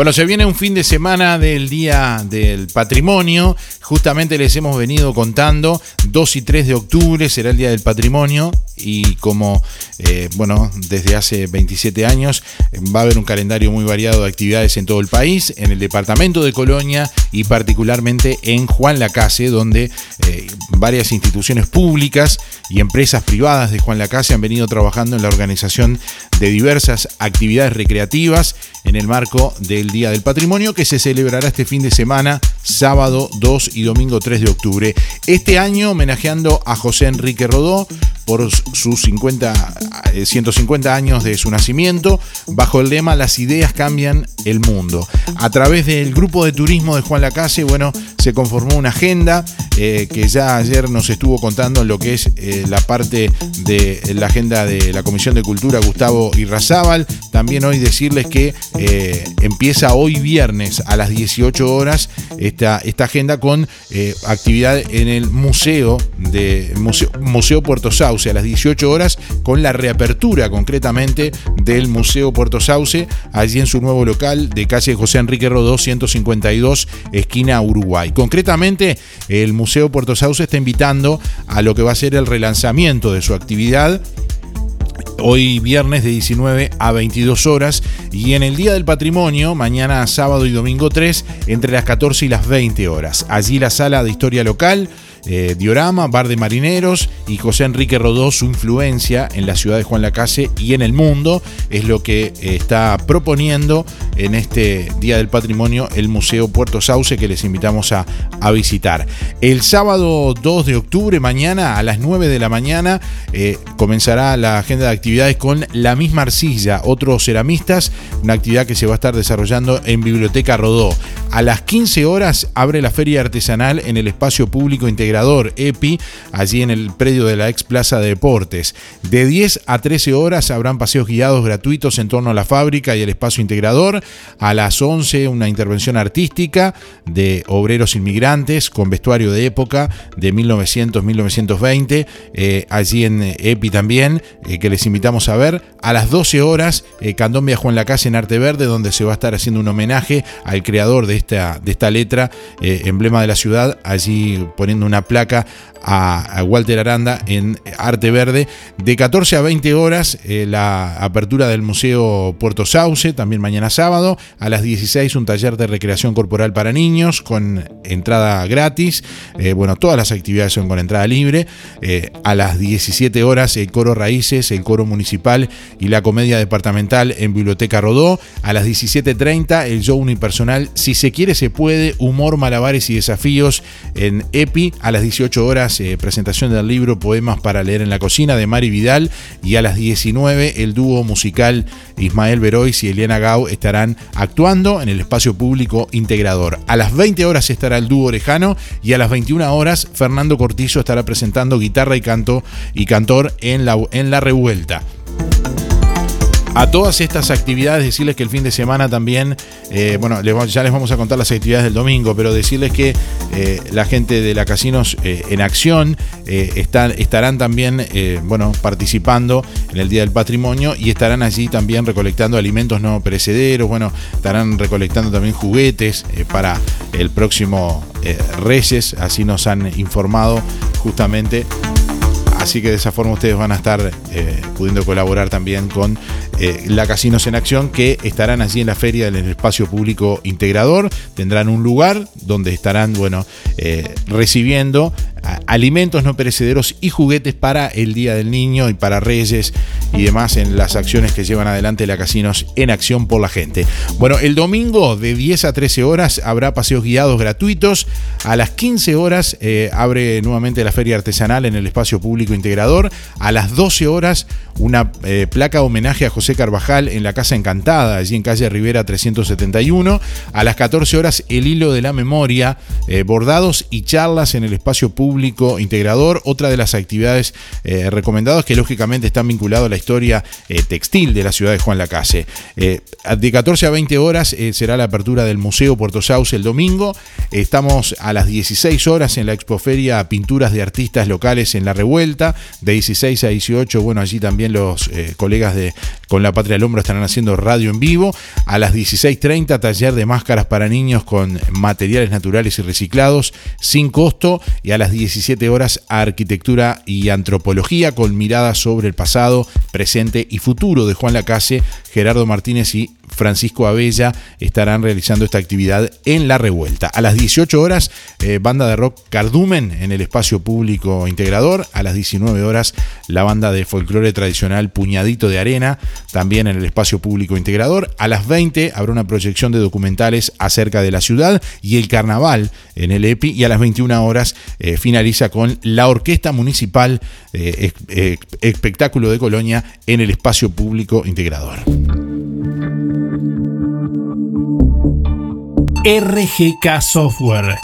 Bueno, se viene un fin de semana del Día del Patrimonio. Justamente les hemos venido contando, 2 y 3 de octubre será el Día del Patrimonio y como, eh, bueno, desde hace 27 años va a haber un calendario muy variado de actividades en todo el país, en el departamento de Colonia y particularmente en Juan Lacase, donde eh, varias instituciones públicas y empresas privadas de Juan Lacase han venido trabajando en la organización de diversas actividades recreativas en el marco del Día del Patrimonio que se celebrará este fin de semana, sábado 2 y domingo 3 de octubre. Este año homenajeando a José Enrique Rodó por sus 50, 150 eh, años de su nacimiento, bajo el lema Las ideas cambian el mundo. A través del grupo de turismo de Juan Lacase, bueno, se conformó una agenda eh, que ya ayer nos estuvo contando lo que es eh, la parte de la agenda de la Comisión de Cultura Gustavo Irrazábal. También hoy decirles que empieza hoy viernes a las 18 horas esta, esta agenda con actividad en el Museo de Museo, Museo, Puerto Sauce a las 18 horas con la reapertura concretamente del Museo Puerto Sauce allí en su nuevo local de calle José Enrique Rodó 152 esquina Uruguay. Concretamente el Museo Puerto Sauce está invitando a lo que va a ser el relanzamiento de su actividad hoy viernes de 19 a 22 horas y en el Día del Patrimonio, mañana sábado y domingo 3, entre las 14 y las 20 horas. Allí la sala de historia local eh, Diorama, Bar de Marineros y José Enrique Rodó, su influencia en la ciudad de Juan Lacase y en el mundo, es lo que eh, está proponiendo en este Día del Patrimonio el Museo Puerto Sauce que les invitamos a, visitar. El sábado 2 de octubre, mañana a las 9 de la mañana, eh, comenzará la agenda de actividades con La misma arcilla, otros ceramistas, una actividad que se va a estar desarrollando en Biblioteca Rodó. A las 15 horas abre la feria artesanal en el espacio público integral EPI, allí en el predio de la ex Plaza de Deportes. De 10 a 13 horas habrán paseos guiados gratuitos en torno a la fábrica y el espacio integrador. A las 11 una intervención artística de obreros inmigrantes con vestuario de época de 1900-1920, eh, allí en EPI también, eh, que les invitamos a ver. A las 12 horas, eh, Candón viajó en la casa en Arte Verde, donde se va a estar haciendo un homenaje al creador de esta, de esta letra, emblema de la ciudad, allí poniendo una placa a, Walter Aranda en Arte Verde. De 14 a 20 horas eh, la apertura del Museo Puerto Sauce, también mañana sábado. A las 16 un taller de recreación corporal para niños con entrada gratis. Eh, bueno, todas las actividades son con entrada libre. Eh, a las 17 horas el coro Raíces, el coro municipal y la comedia departamental en Biblioteca Rodó. A las 17.30 el show unipersonal Si se quiere se puede, humor, malabares y desafíos en EPI. Las 18 horas eh, presentación del libro Poemas para leer en la cocina de Mari Vidal y a las 19 el dúo musical Ismael Verois y Eliana Gau estarán actuando en el espacio público integrador. A las 20 horas estará el dúo Orejano y a las 21 horas Fernando Cortizo estará presentando guitarra y canto y cantor en la, en la revuelta. A todas estas actividades, decirles que el fin de semana también, eh, bueno, ya les vamos a contar las actividades del domingo, pero decirles que eh, la gente de la Casinos eh, en Acción están, estarán también, bueno, participando en el Día del Patrimonio y estarán allí también recolectando alimentos no perecederos, bueno, estarán recolectando también juguetes para el próximo Reyes, así nos han informado justamente. Así que de esa forma ustedes van a estar pudiendo colaborar también con eh, la Casinos en Acción, que estarán allí en la feria del espacio público integrador. Tendrán un lugar donde estarán, bueno, eh, recibiendo alimentos no perecederos y juguetes para el Día del Niño y para Reyes y demás en las acciones que llevan adelante la Casinos en Acción por la Gente. Bueno, el domingo de 10 a 13 horas habrá paseos guiados gratuitos. A las 15 horas eh, abre nuevamente la Feria Artesanal en el Espacio Público Integrador. A las 12 horas una eh, placa homenaje a José Carvajal en la Casa Encantada, allí en calle Rivera 371. A las 14 horas el hilo de la memoria, eh, bordados y charlas en el Espacio Público integrador. Otra de las actividades eh, recomendadas que lógicamente están vinculadas a la historia eh, textil de la ciudad de Juan Lacase. De 14 a 20 horas será la apertura del Museo Puerto Sauce el domingo. Estamos a las 16 horas en la expoferia Pinturas de Artistas Locales en La Revuelta. De 16 a 18, bueno, allí también los colegas de La Patria al Hombro estarán haciendo radio en vivo. A las 16.30 taller de máscaras para niños con materiales naturales y reciclados sin costo. Y a las 17 horas arquitectura y antropología con mirada sobre el pasado, presente y futuro de Juan Lacase, Gerardo Martínez y Francisco Abella estarán realizando esta actividad en La Revuelta. A las 18 horas, eh, banda de rock Cardumen en el espacio público integrador. A las 19 horas, la banda de folclore tradicional Puñadito de Arena, también en el espacio público integrador. A las 20 habrá una proyección de documentales acerca de la ciudad y el carnaval en el EPI. Y a las 21 horas eh, finaliza con la Orquesta Municipal eh, Espectáculo de Colonia en el espacio público integrador. RGK Software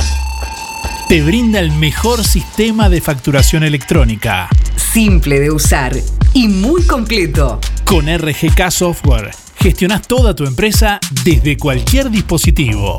te brinda el mejor sistema de facturación electrónica. Simple de usar y muy completo. Con RGK Software gestionas toda tu empresa desde cualquier dispositivo.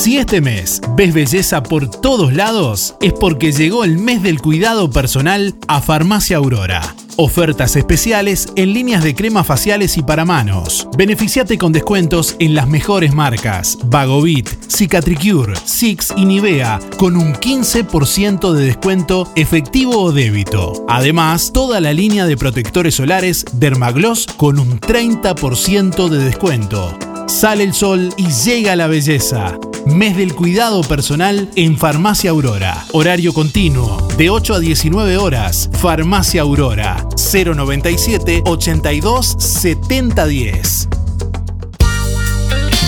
Si este mes ves belleza por todos lados, es porque llegó el mes del cuidado personal a Farmacia Aurora. Ofertas especiales en líneas de cremas faciales y para manos. Beneficiate con descuentos en las mejores marcas: Vagovit, Cicatricure, Six y Nivea, con un 15% de descuento efectivo o débito. Además, toda la línea de protectores solares Dermagloss con un 30% de descuento. Sale el sol y llega la belleza. Mes del cuidado personal en Farmacia Aurora. Horario continuo, de 8 a 19 horas. Farmacia Aurora, 097 82 70 10.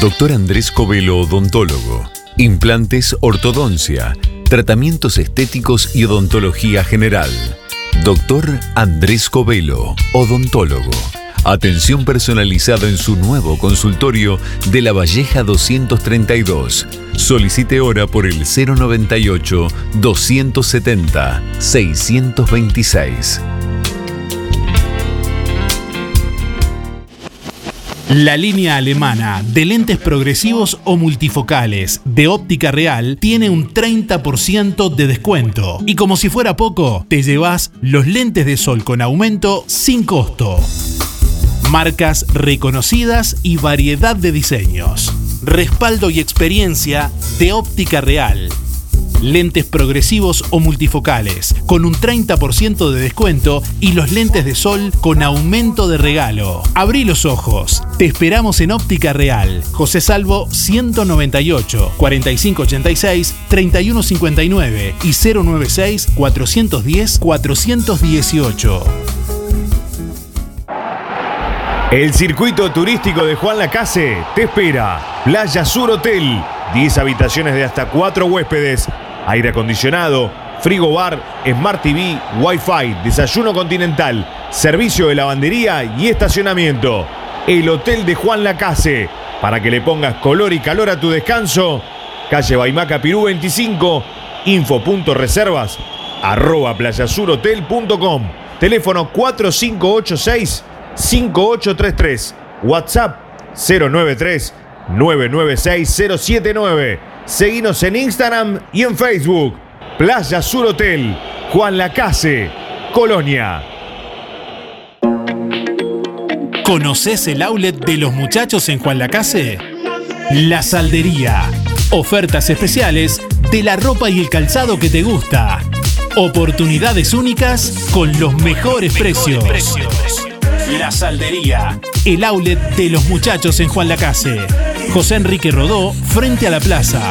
Doctor Andrés Covelo, odontólogo. Implantes, ortodoncia, tratamientos estéticos y odontología general. Doctor Andrés Covelo, odontólogo. Atención personalizada en su nuevo consultorio de La Valleja 232. Solicite hora por el 098 270 626. La línea alemana de lentes progresivos o multifocales de óptica real tiene un 30% de descuento. Y como si fuera poco, te llevas los lentes de sol con aumento sin costo. Marcas reconocidas y variedad de diseños. Respaldo y experiencia de óptica real. Lentes progresivos o multifocales con un 30% de descuento y los lentes de sol con aumento de regalo. Abrí los ojos. Te esperamos en Óptica Real. José Salvo 198 4586 3159 y 096 410 418. El circuito turístico de Juan Lacase te espera. Playa Sur Hotel. 10 habitaciones de hasta 4 huéspedes. Aire acondicionado. frigobar, Smart TV, Wi-Fi, desayuno continental, servicio de lavandería y estacionamiento. El Hotel de Juan Lacase. Para que le pongas color y calor a tu descanso, calle Baimaca Pirú 25, info.reservas, arroba playasurhotel.com, teléfono 4586-5833, WhatsApp 093 996 079. Seguinos en Instagram y en Facebook. Playa Sur Hotel, Juan Lacase, Colonia. ¿Conoces el outlet de los muchachos en Juan Lacase? La Saldería. Ofertas especiales de la ropa y el calzado que te gusta. Oportunidades únicas con los mejores, precios. La Saldería. El outlet de los muchachos en Juan Lacase. José Enrique Rodó, frente a la plaza.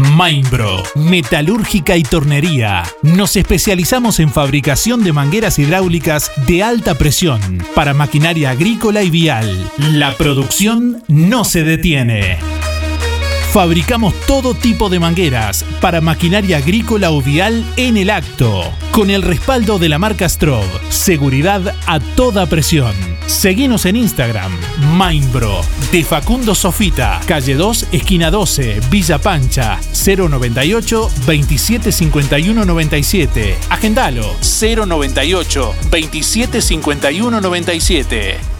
Mainbro, metalúrgica y tornería. Nos especializamos en fabricación de mangueras hidráulicas de alta presión para maquinaria agrícola y vial. La producción no se detiene. Fabricamos todo tipo de mangueras para maquinaria agrícola o vial en el acto, con el respaldo de la marca Strob. Seguridad a toda presión. Seguinos en Instagram, Mainbro, de Facundo Sofita, calle 2, esquina 12, Villa Pancha, 098 2751 97. Agendalo, 098 2751 97.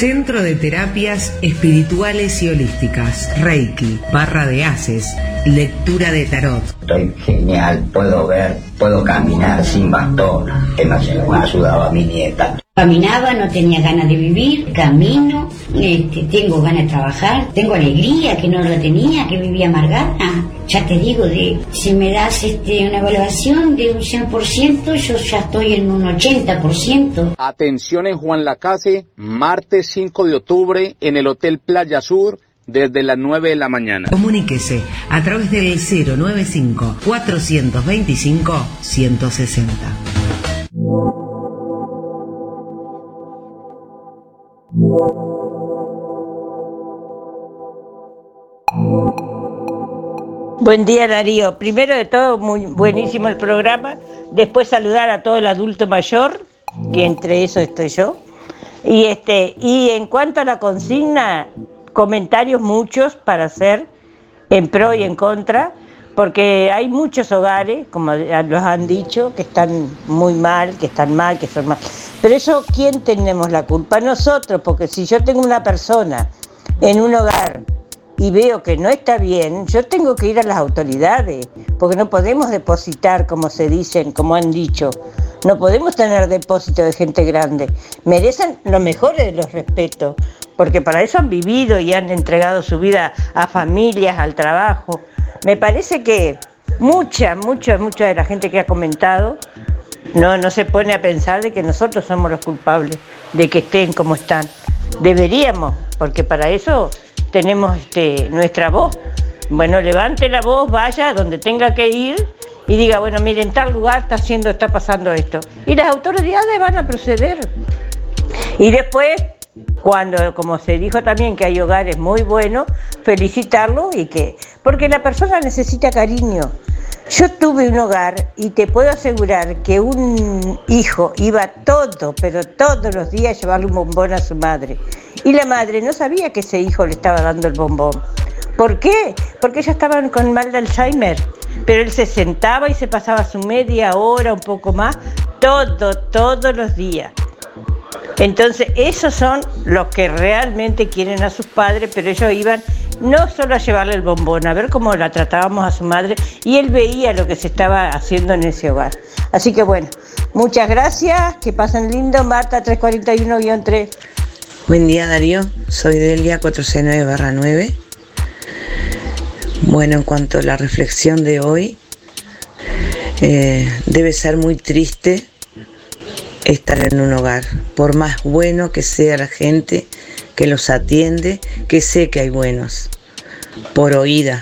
Centro de Terapias Espirituales y Holísticas, Reiki, Barra de Haces, Lectura de Tarot. Estoy genial, puedo ver, puedo caminar sin bastón, que ayudado a mi nieta. Caminaba, no tenía ganas de vivir, camino, este, tengo ganas de trabajar, tengo alegría que no la tenía, que vivía amargada. Ya te digo, de, si me das este, una evaluación de un 100%, yo ya estoy en un 80%. Atención en Juan Lacase, martes 5 de octubre en el Hotel Playa Sur desde las 9 de la mañana. Comuníquese a través del 095 425 160. Buen día Darío. Primero de todo, muy buenísimo el programa. Después saludar a todo el adulto mayor, que entre eso estoy yo. Y este, y en cuanto a la consigna, comentarios muchos para hacer en pro y en contra, porque hay muchos hogares, como los han dicho, que están muy mal, que están mal, que son mal. Pero eso, ¿quién tenemos la culpa? Nosotros, porque si yo tengo una persona en un hogar y veo que no está bien, yo tengo que ir a las autoridades, porque no podemos depositar, como se dicen, como han dicho, no podemos tener depósito de gente grande. Merecen lo mejor de los respetos, porque para eso han vivido y han entregado su vida a familias, al trabajo. Me parece que mucha, mucha, mucha de la gente que ha comentado no, no se pone a pensar de que nosotros somos los culpables de que estén como están. Deberíamos, porque para eso tenemos este, nuestra voz. Bueno, levante la voz, vaya donde tenga que ir y diga, bueno, miren, en tal lugar está haciendo, está pasando esto. Y las autoridades van a proceder. Y después, cuando, como se dijo también que hay hogares muy buenos, felicitarlo y que, porque la persona necesita cariño. Yo tuve un hogar y te puedo asegurar que un hijo iba todo, pero todos los días a llevarle un bombón a su madre. Y la madre no sabía que ese hijo le estaba dando el bombón. ¿Por qué? Porque ellos estaban con mal de Alzheimer. Pero él se sentaba y se pasaba su media hora, un poco más, todo, todos los días. Entonces, esos son los que realmente quieren a sus padres, pero ellos iban no solo a llevarle el bombón, a ver cómo la tratábamos a su madre, y él veía lo que se estaba haciendo en ese hogar. Así que bueno, muchas gracias, que pasen lindo, Marta 341-3. Buen día Darío, soy Delia 469-9. Bueno, en cuanto a la reflexión de hoy, eh, debe ser muy triste estar en un hogar, por más bueno que sea la gente que los atiende, que sé que hay buenos, por oída.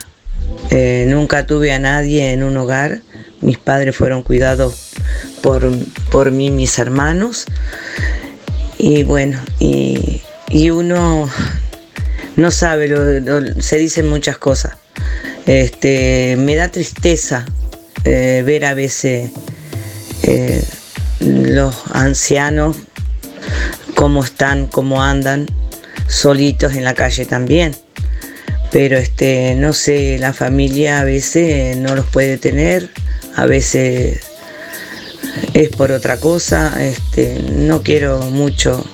Eh, nunca tuve a nadie en un hogar, mis padres fueron cuidados por, por mí, mis hermanos, y bueno, y, uno no sabe, se dicen muchas cosas. Este, me da tristeza eh, ver a veces eh, los ancianos cómo están, cómo andan, solitos en la calle también. Pero este, no sé, la familia a veces no los puede tener, a veces es por otra cosa. Este, no quiero mucho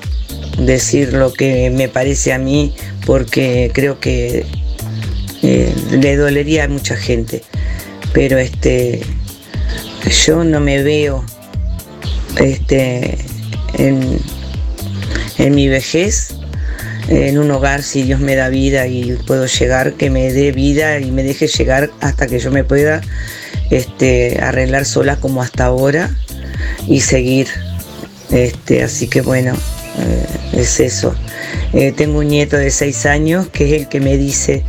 decir lo que me parece a mí porque creo que eh, le dolería a mucha gente. Pero este, yo no me veo este, en, mi vejez, en un hogar, si Dios me da vida y puedo llegar, que me dé vida y me deje llegar hasta que yo me pueda este, arreglar sola como hasta ahora y seguir. Este, así que bueno, eh, es eso. Eh, tengo un nieto de seis años que es el que me dice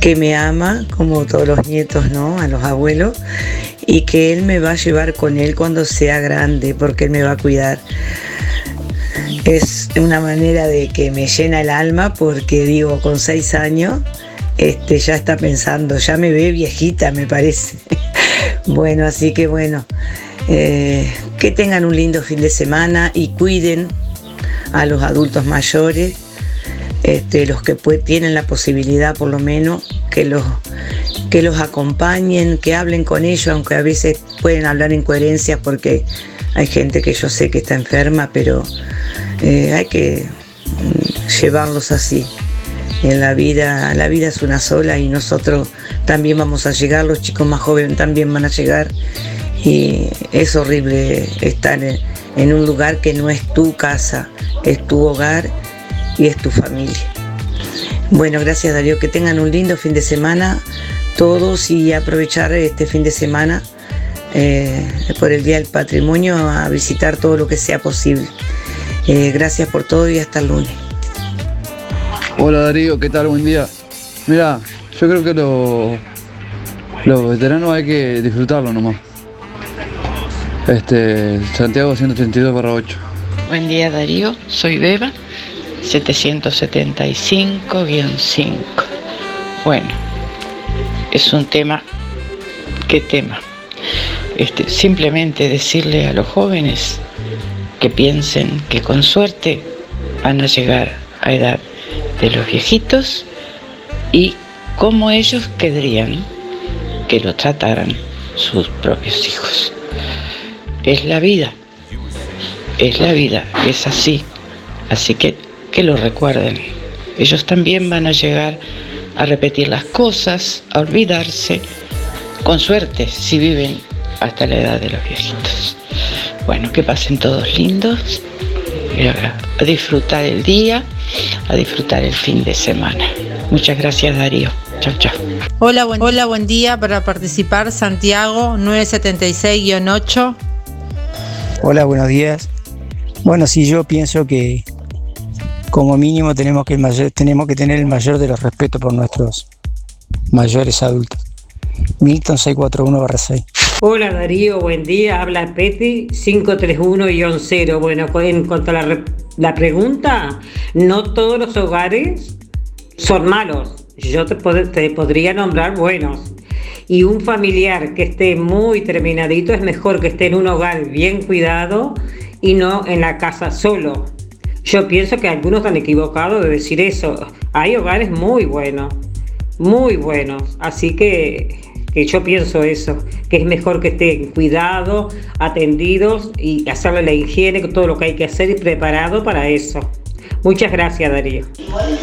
que me ama, como todos los nietos, ¿no? A los abuelos y que Él me va a llevar con Él cuando sea grande, porque Él me va a cuidar. Es una manera de que me llena el alma, porque digo, con seis años, este, ya está pensando, ya me ve viejita, me parece. bueno, así que bueno, eh, que tengan un lindo fin de semana y cuiden a los adultos mayores, este, los que tienen la posibilidad por lo menos, que los que los acompañen, que hablen con ellos, aunque a veces pueden hablar en coherencia porque hay gente que yo sé que está enferma, pero eh, hay que mm, llevarlos así. En la vida, la vida es una sola y nosotros también vamos a llegar, los chicos más jóvenes también van a llegar y es horrible estar en un lugar que no es tu casa, es tu hogar y es tu familia. Bueno, gracias Darío, que tengan un lindo fin de semana todos y aprovechar este fin de semana eh, por el Día del Patrimonio a visitar todo lo que sea posible. Eh, gracias por todo y hasta el lunes. Hola Darío, ¿qué tal? Buen día. Mira, yo creo que los, los veteranos hay que disfrutarlo nomás. Este, Santiago 182 8. Buen día Darío, soy Beba, 775-5. Bueno, es un tema, ¿qué tema? Este, simplemente decirle a los jóvenes que piensen que con suerte van a llegar a edad de los viejitos y cómo ellos querrían que lo trataran sus propios hijos. Es la vida, es la vida, es así. Así que que lo recuerden. Ellos también van a llegar a repetir las cosas, a olvidarse, con suerte si viven hasta la edad de los viejitos. Bueno, que pasen todos lindos y a disfrutar el día, a disfrutar el fin de semana. Muchas gracias Darío. Chao, chao. Hola, buen, hola, buen día para participar Santiago 976-8. Hola, buenos días. Bueno, sí, yo pienso que como mínimo tenemos que, tenemos que tener el mayor de los respetos por nuestros mayores adultos. Milton 641-6. Hola Darío, buen día. Habla Peti 531-0. Bueno, en cuanto a la, la pregunta, no todos los hogares son malos. Yo te, te podría nombrar buenos. Y un familiar que esté muy terminadito es mejor que esté en un hogar bien cuidado y no en la casa solo. Yo pienso que algunos han equivocado de decir eso. Hay hogares muy buenos, muy buenos. Así que, que yo pienso eso, que es mejor que estén cuidados, atendidos y hacerle la higiene, todo lo que hay que hacer y preparado para eso. Muchas gracias, Darío.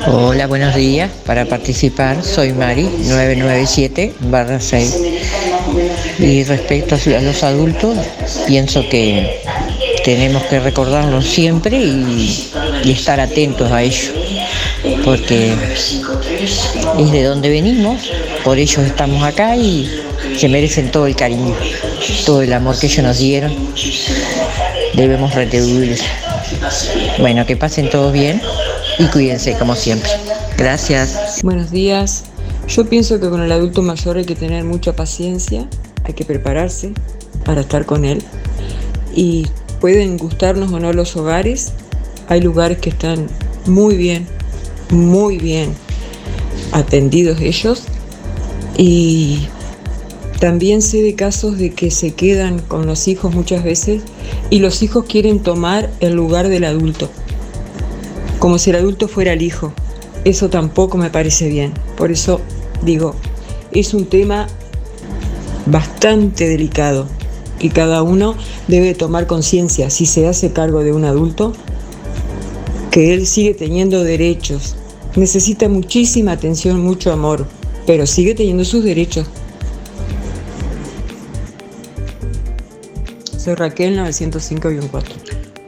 Hola, buenos días. Para participar soy Mari, 997-6. Y respecto a los adultos, pienso que tenemos que recordarlos siempre y, estar atentos a ellos, porque es de donde venimos, por ellos estamos acá y se merecen todo el cariño, todo el amor que ellos nos dieron. Debemos retribuirles. Bueno, que pasen todos bien y cuídense como siempre. Gracias. Buenos días. Yo pienso que con el adulto mayor hay que tener mucha paciencia, hay que prepararse para estar con él. Y pueden gustarnos o no los hogares, hay lugares que están muy bien, muy bien atendidos ellos. Y también sé de casos de que se quedan con los hijos muchas veces y los hijos quieren tomar el lugar del adulto, como si el adulto fuera el hijo. Eso tampoco me parece bien. Por eso digo, es un tema bastante delicado y cada uno debe tomar conciencia si se hace cargo de un adulto que él sigue teniendo derechos. Necesita muchísima atención, mucho amor, pero sigue teniendo sus derechos. Soy Raquel 905-4.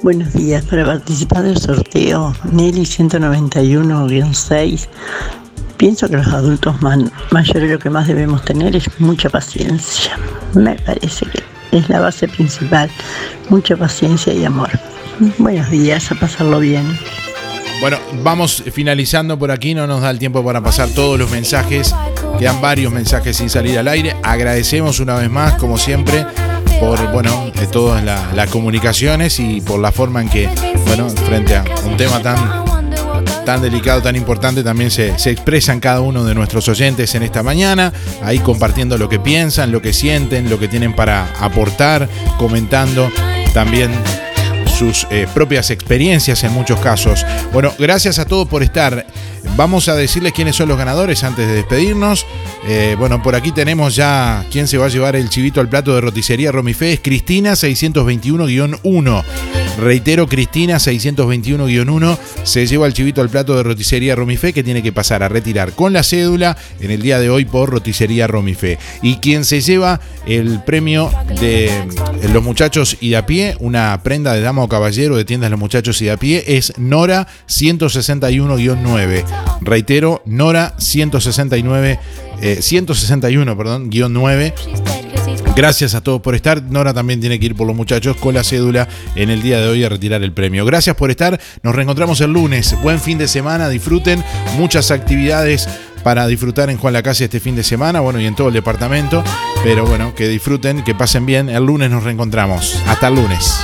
Buenos días, para participar del sorteo Nelly 191-6, pienso que los adultos mayores lo que más debemos tener es mucha paciencia. Me parece que es la base principal, mucha paciencia y amor. Buenos días, a pasarlo bien. Bueno, vamos finalizando por aquí, no nos da el tiempo para pasar todos los mensajes. Quedan varios mensajes sin salir al aire. Agradecemos una vez más, como siempre, por bueno, de todas la- las comunicaciones y por la forma en que, bueno, frente a un tema tan, tan delicado, tan importante, también se, se expresan cada uno de nuestros oyentes en esta mañana, ahí compartiendo lo que piensan, lo que sienten, lo que tienen para aportar, comentando también sus eh, propias experiencias en muchos casos. Bueno, gracias a todos por estar. Vamos a decirles quiénes son los ganadores antes de despedirnos. Eh, bueno, por aquí tenemos ya quién se va a llevar el chivito al plato de roticería Romifé. Es Cristina 621-1. Reitero, Cristina 621-1 se lleva el chivito al plato de roticería Romifé que tiene que pasar a retirar con la cédula en el día de hoy por roticería Romifé. Y quien se lleva el premio de los muchachos y de a pie, una prenda de dama o caballero de tiendas Los Muchachos y de a pie, es Nora 161-9. Reitero, Nora 169, eh, 161, perdón, guion 9. Gracias a todos por estar. Nora también tiene que ir por los muchachos con la cédula en el día de hoy a retirar el premio. Gracias por estar. Nos reencontramos el lunes. Buen fin de semana. Disfruten muchas actividades para disfrutar en Juan Lacase este fin de semana, bueno, y en todo el departamento. Pero bueno, que disfruten, que pasen bien. El lunes nos reencontramos. Hasta el lunes.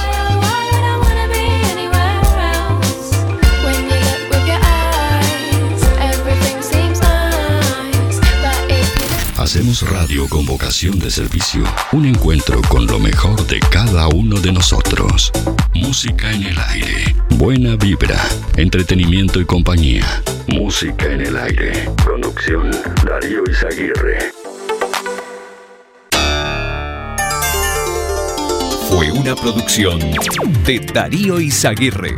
Hacemos radio con vocación de servicio. Un encuentro con lo mejor de cada uno de nosotros. Música en el aire. Buena vibra. Entretenimiento y compañía. Música en el aire. Conducción Darío Izaguirre. Fue una producción de Darío Izaguirre.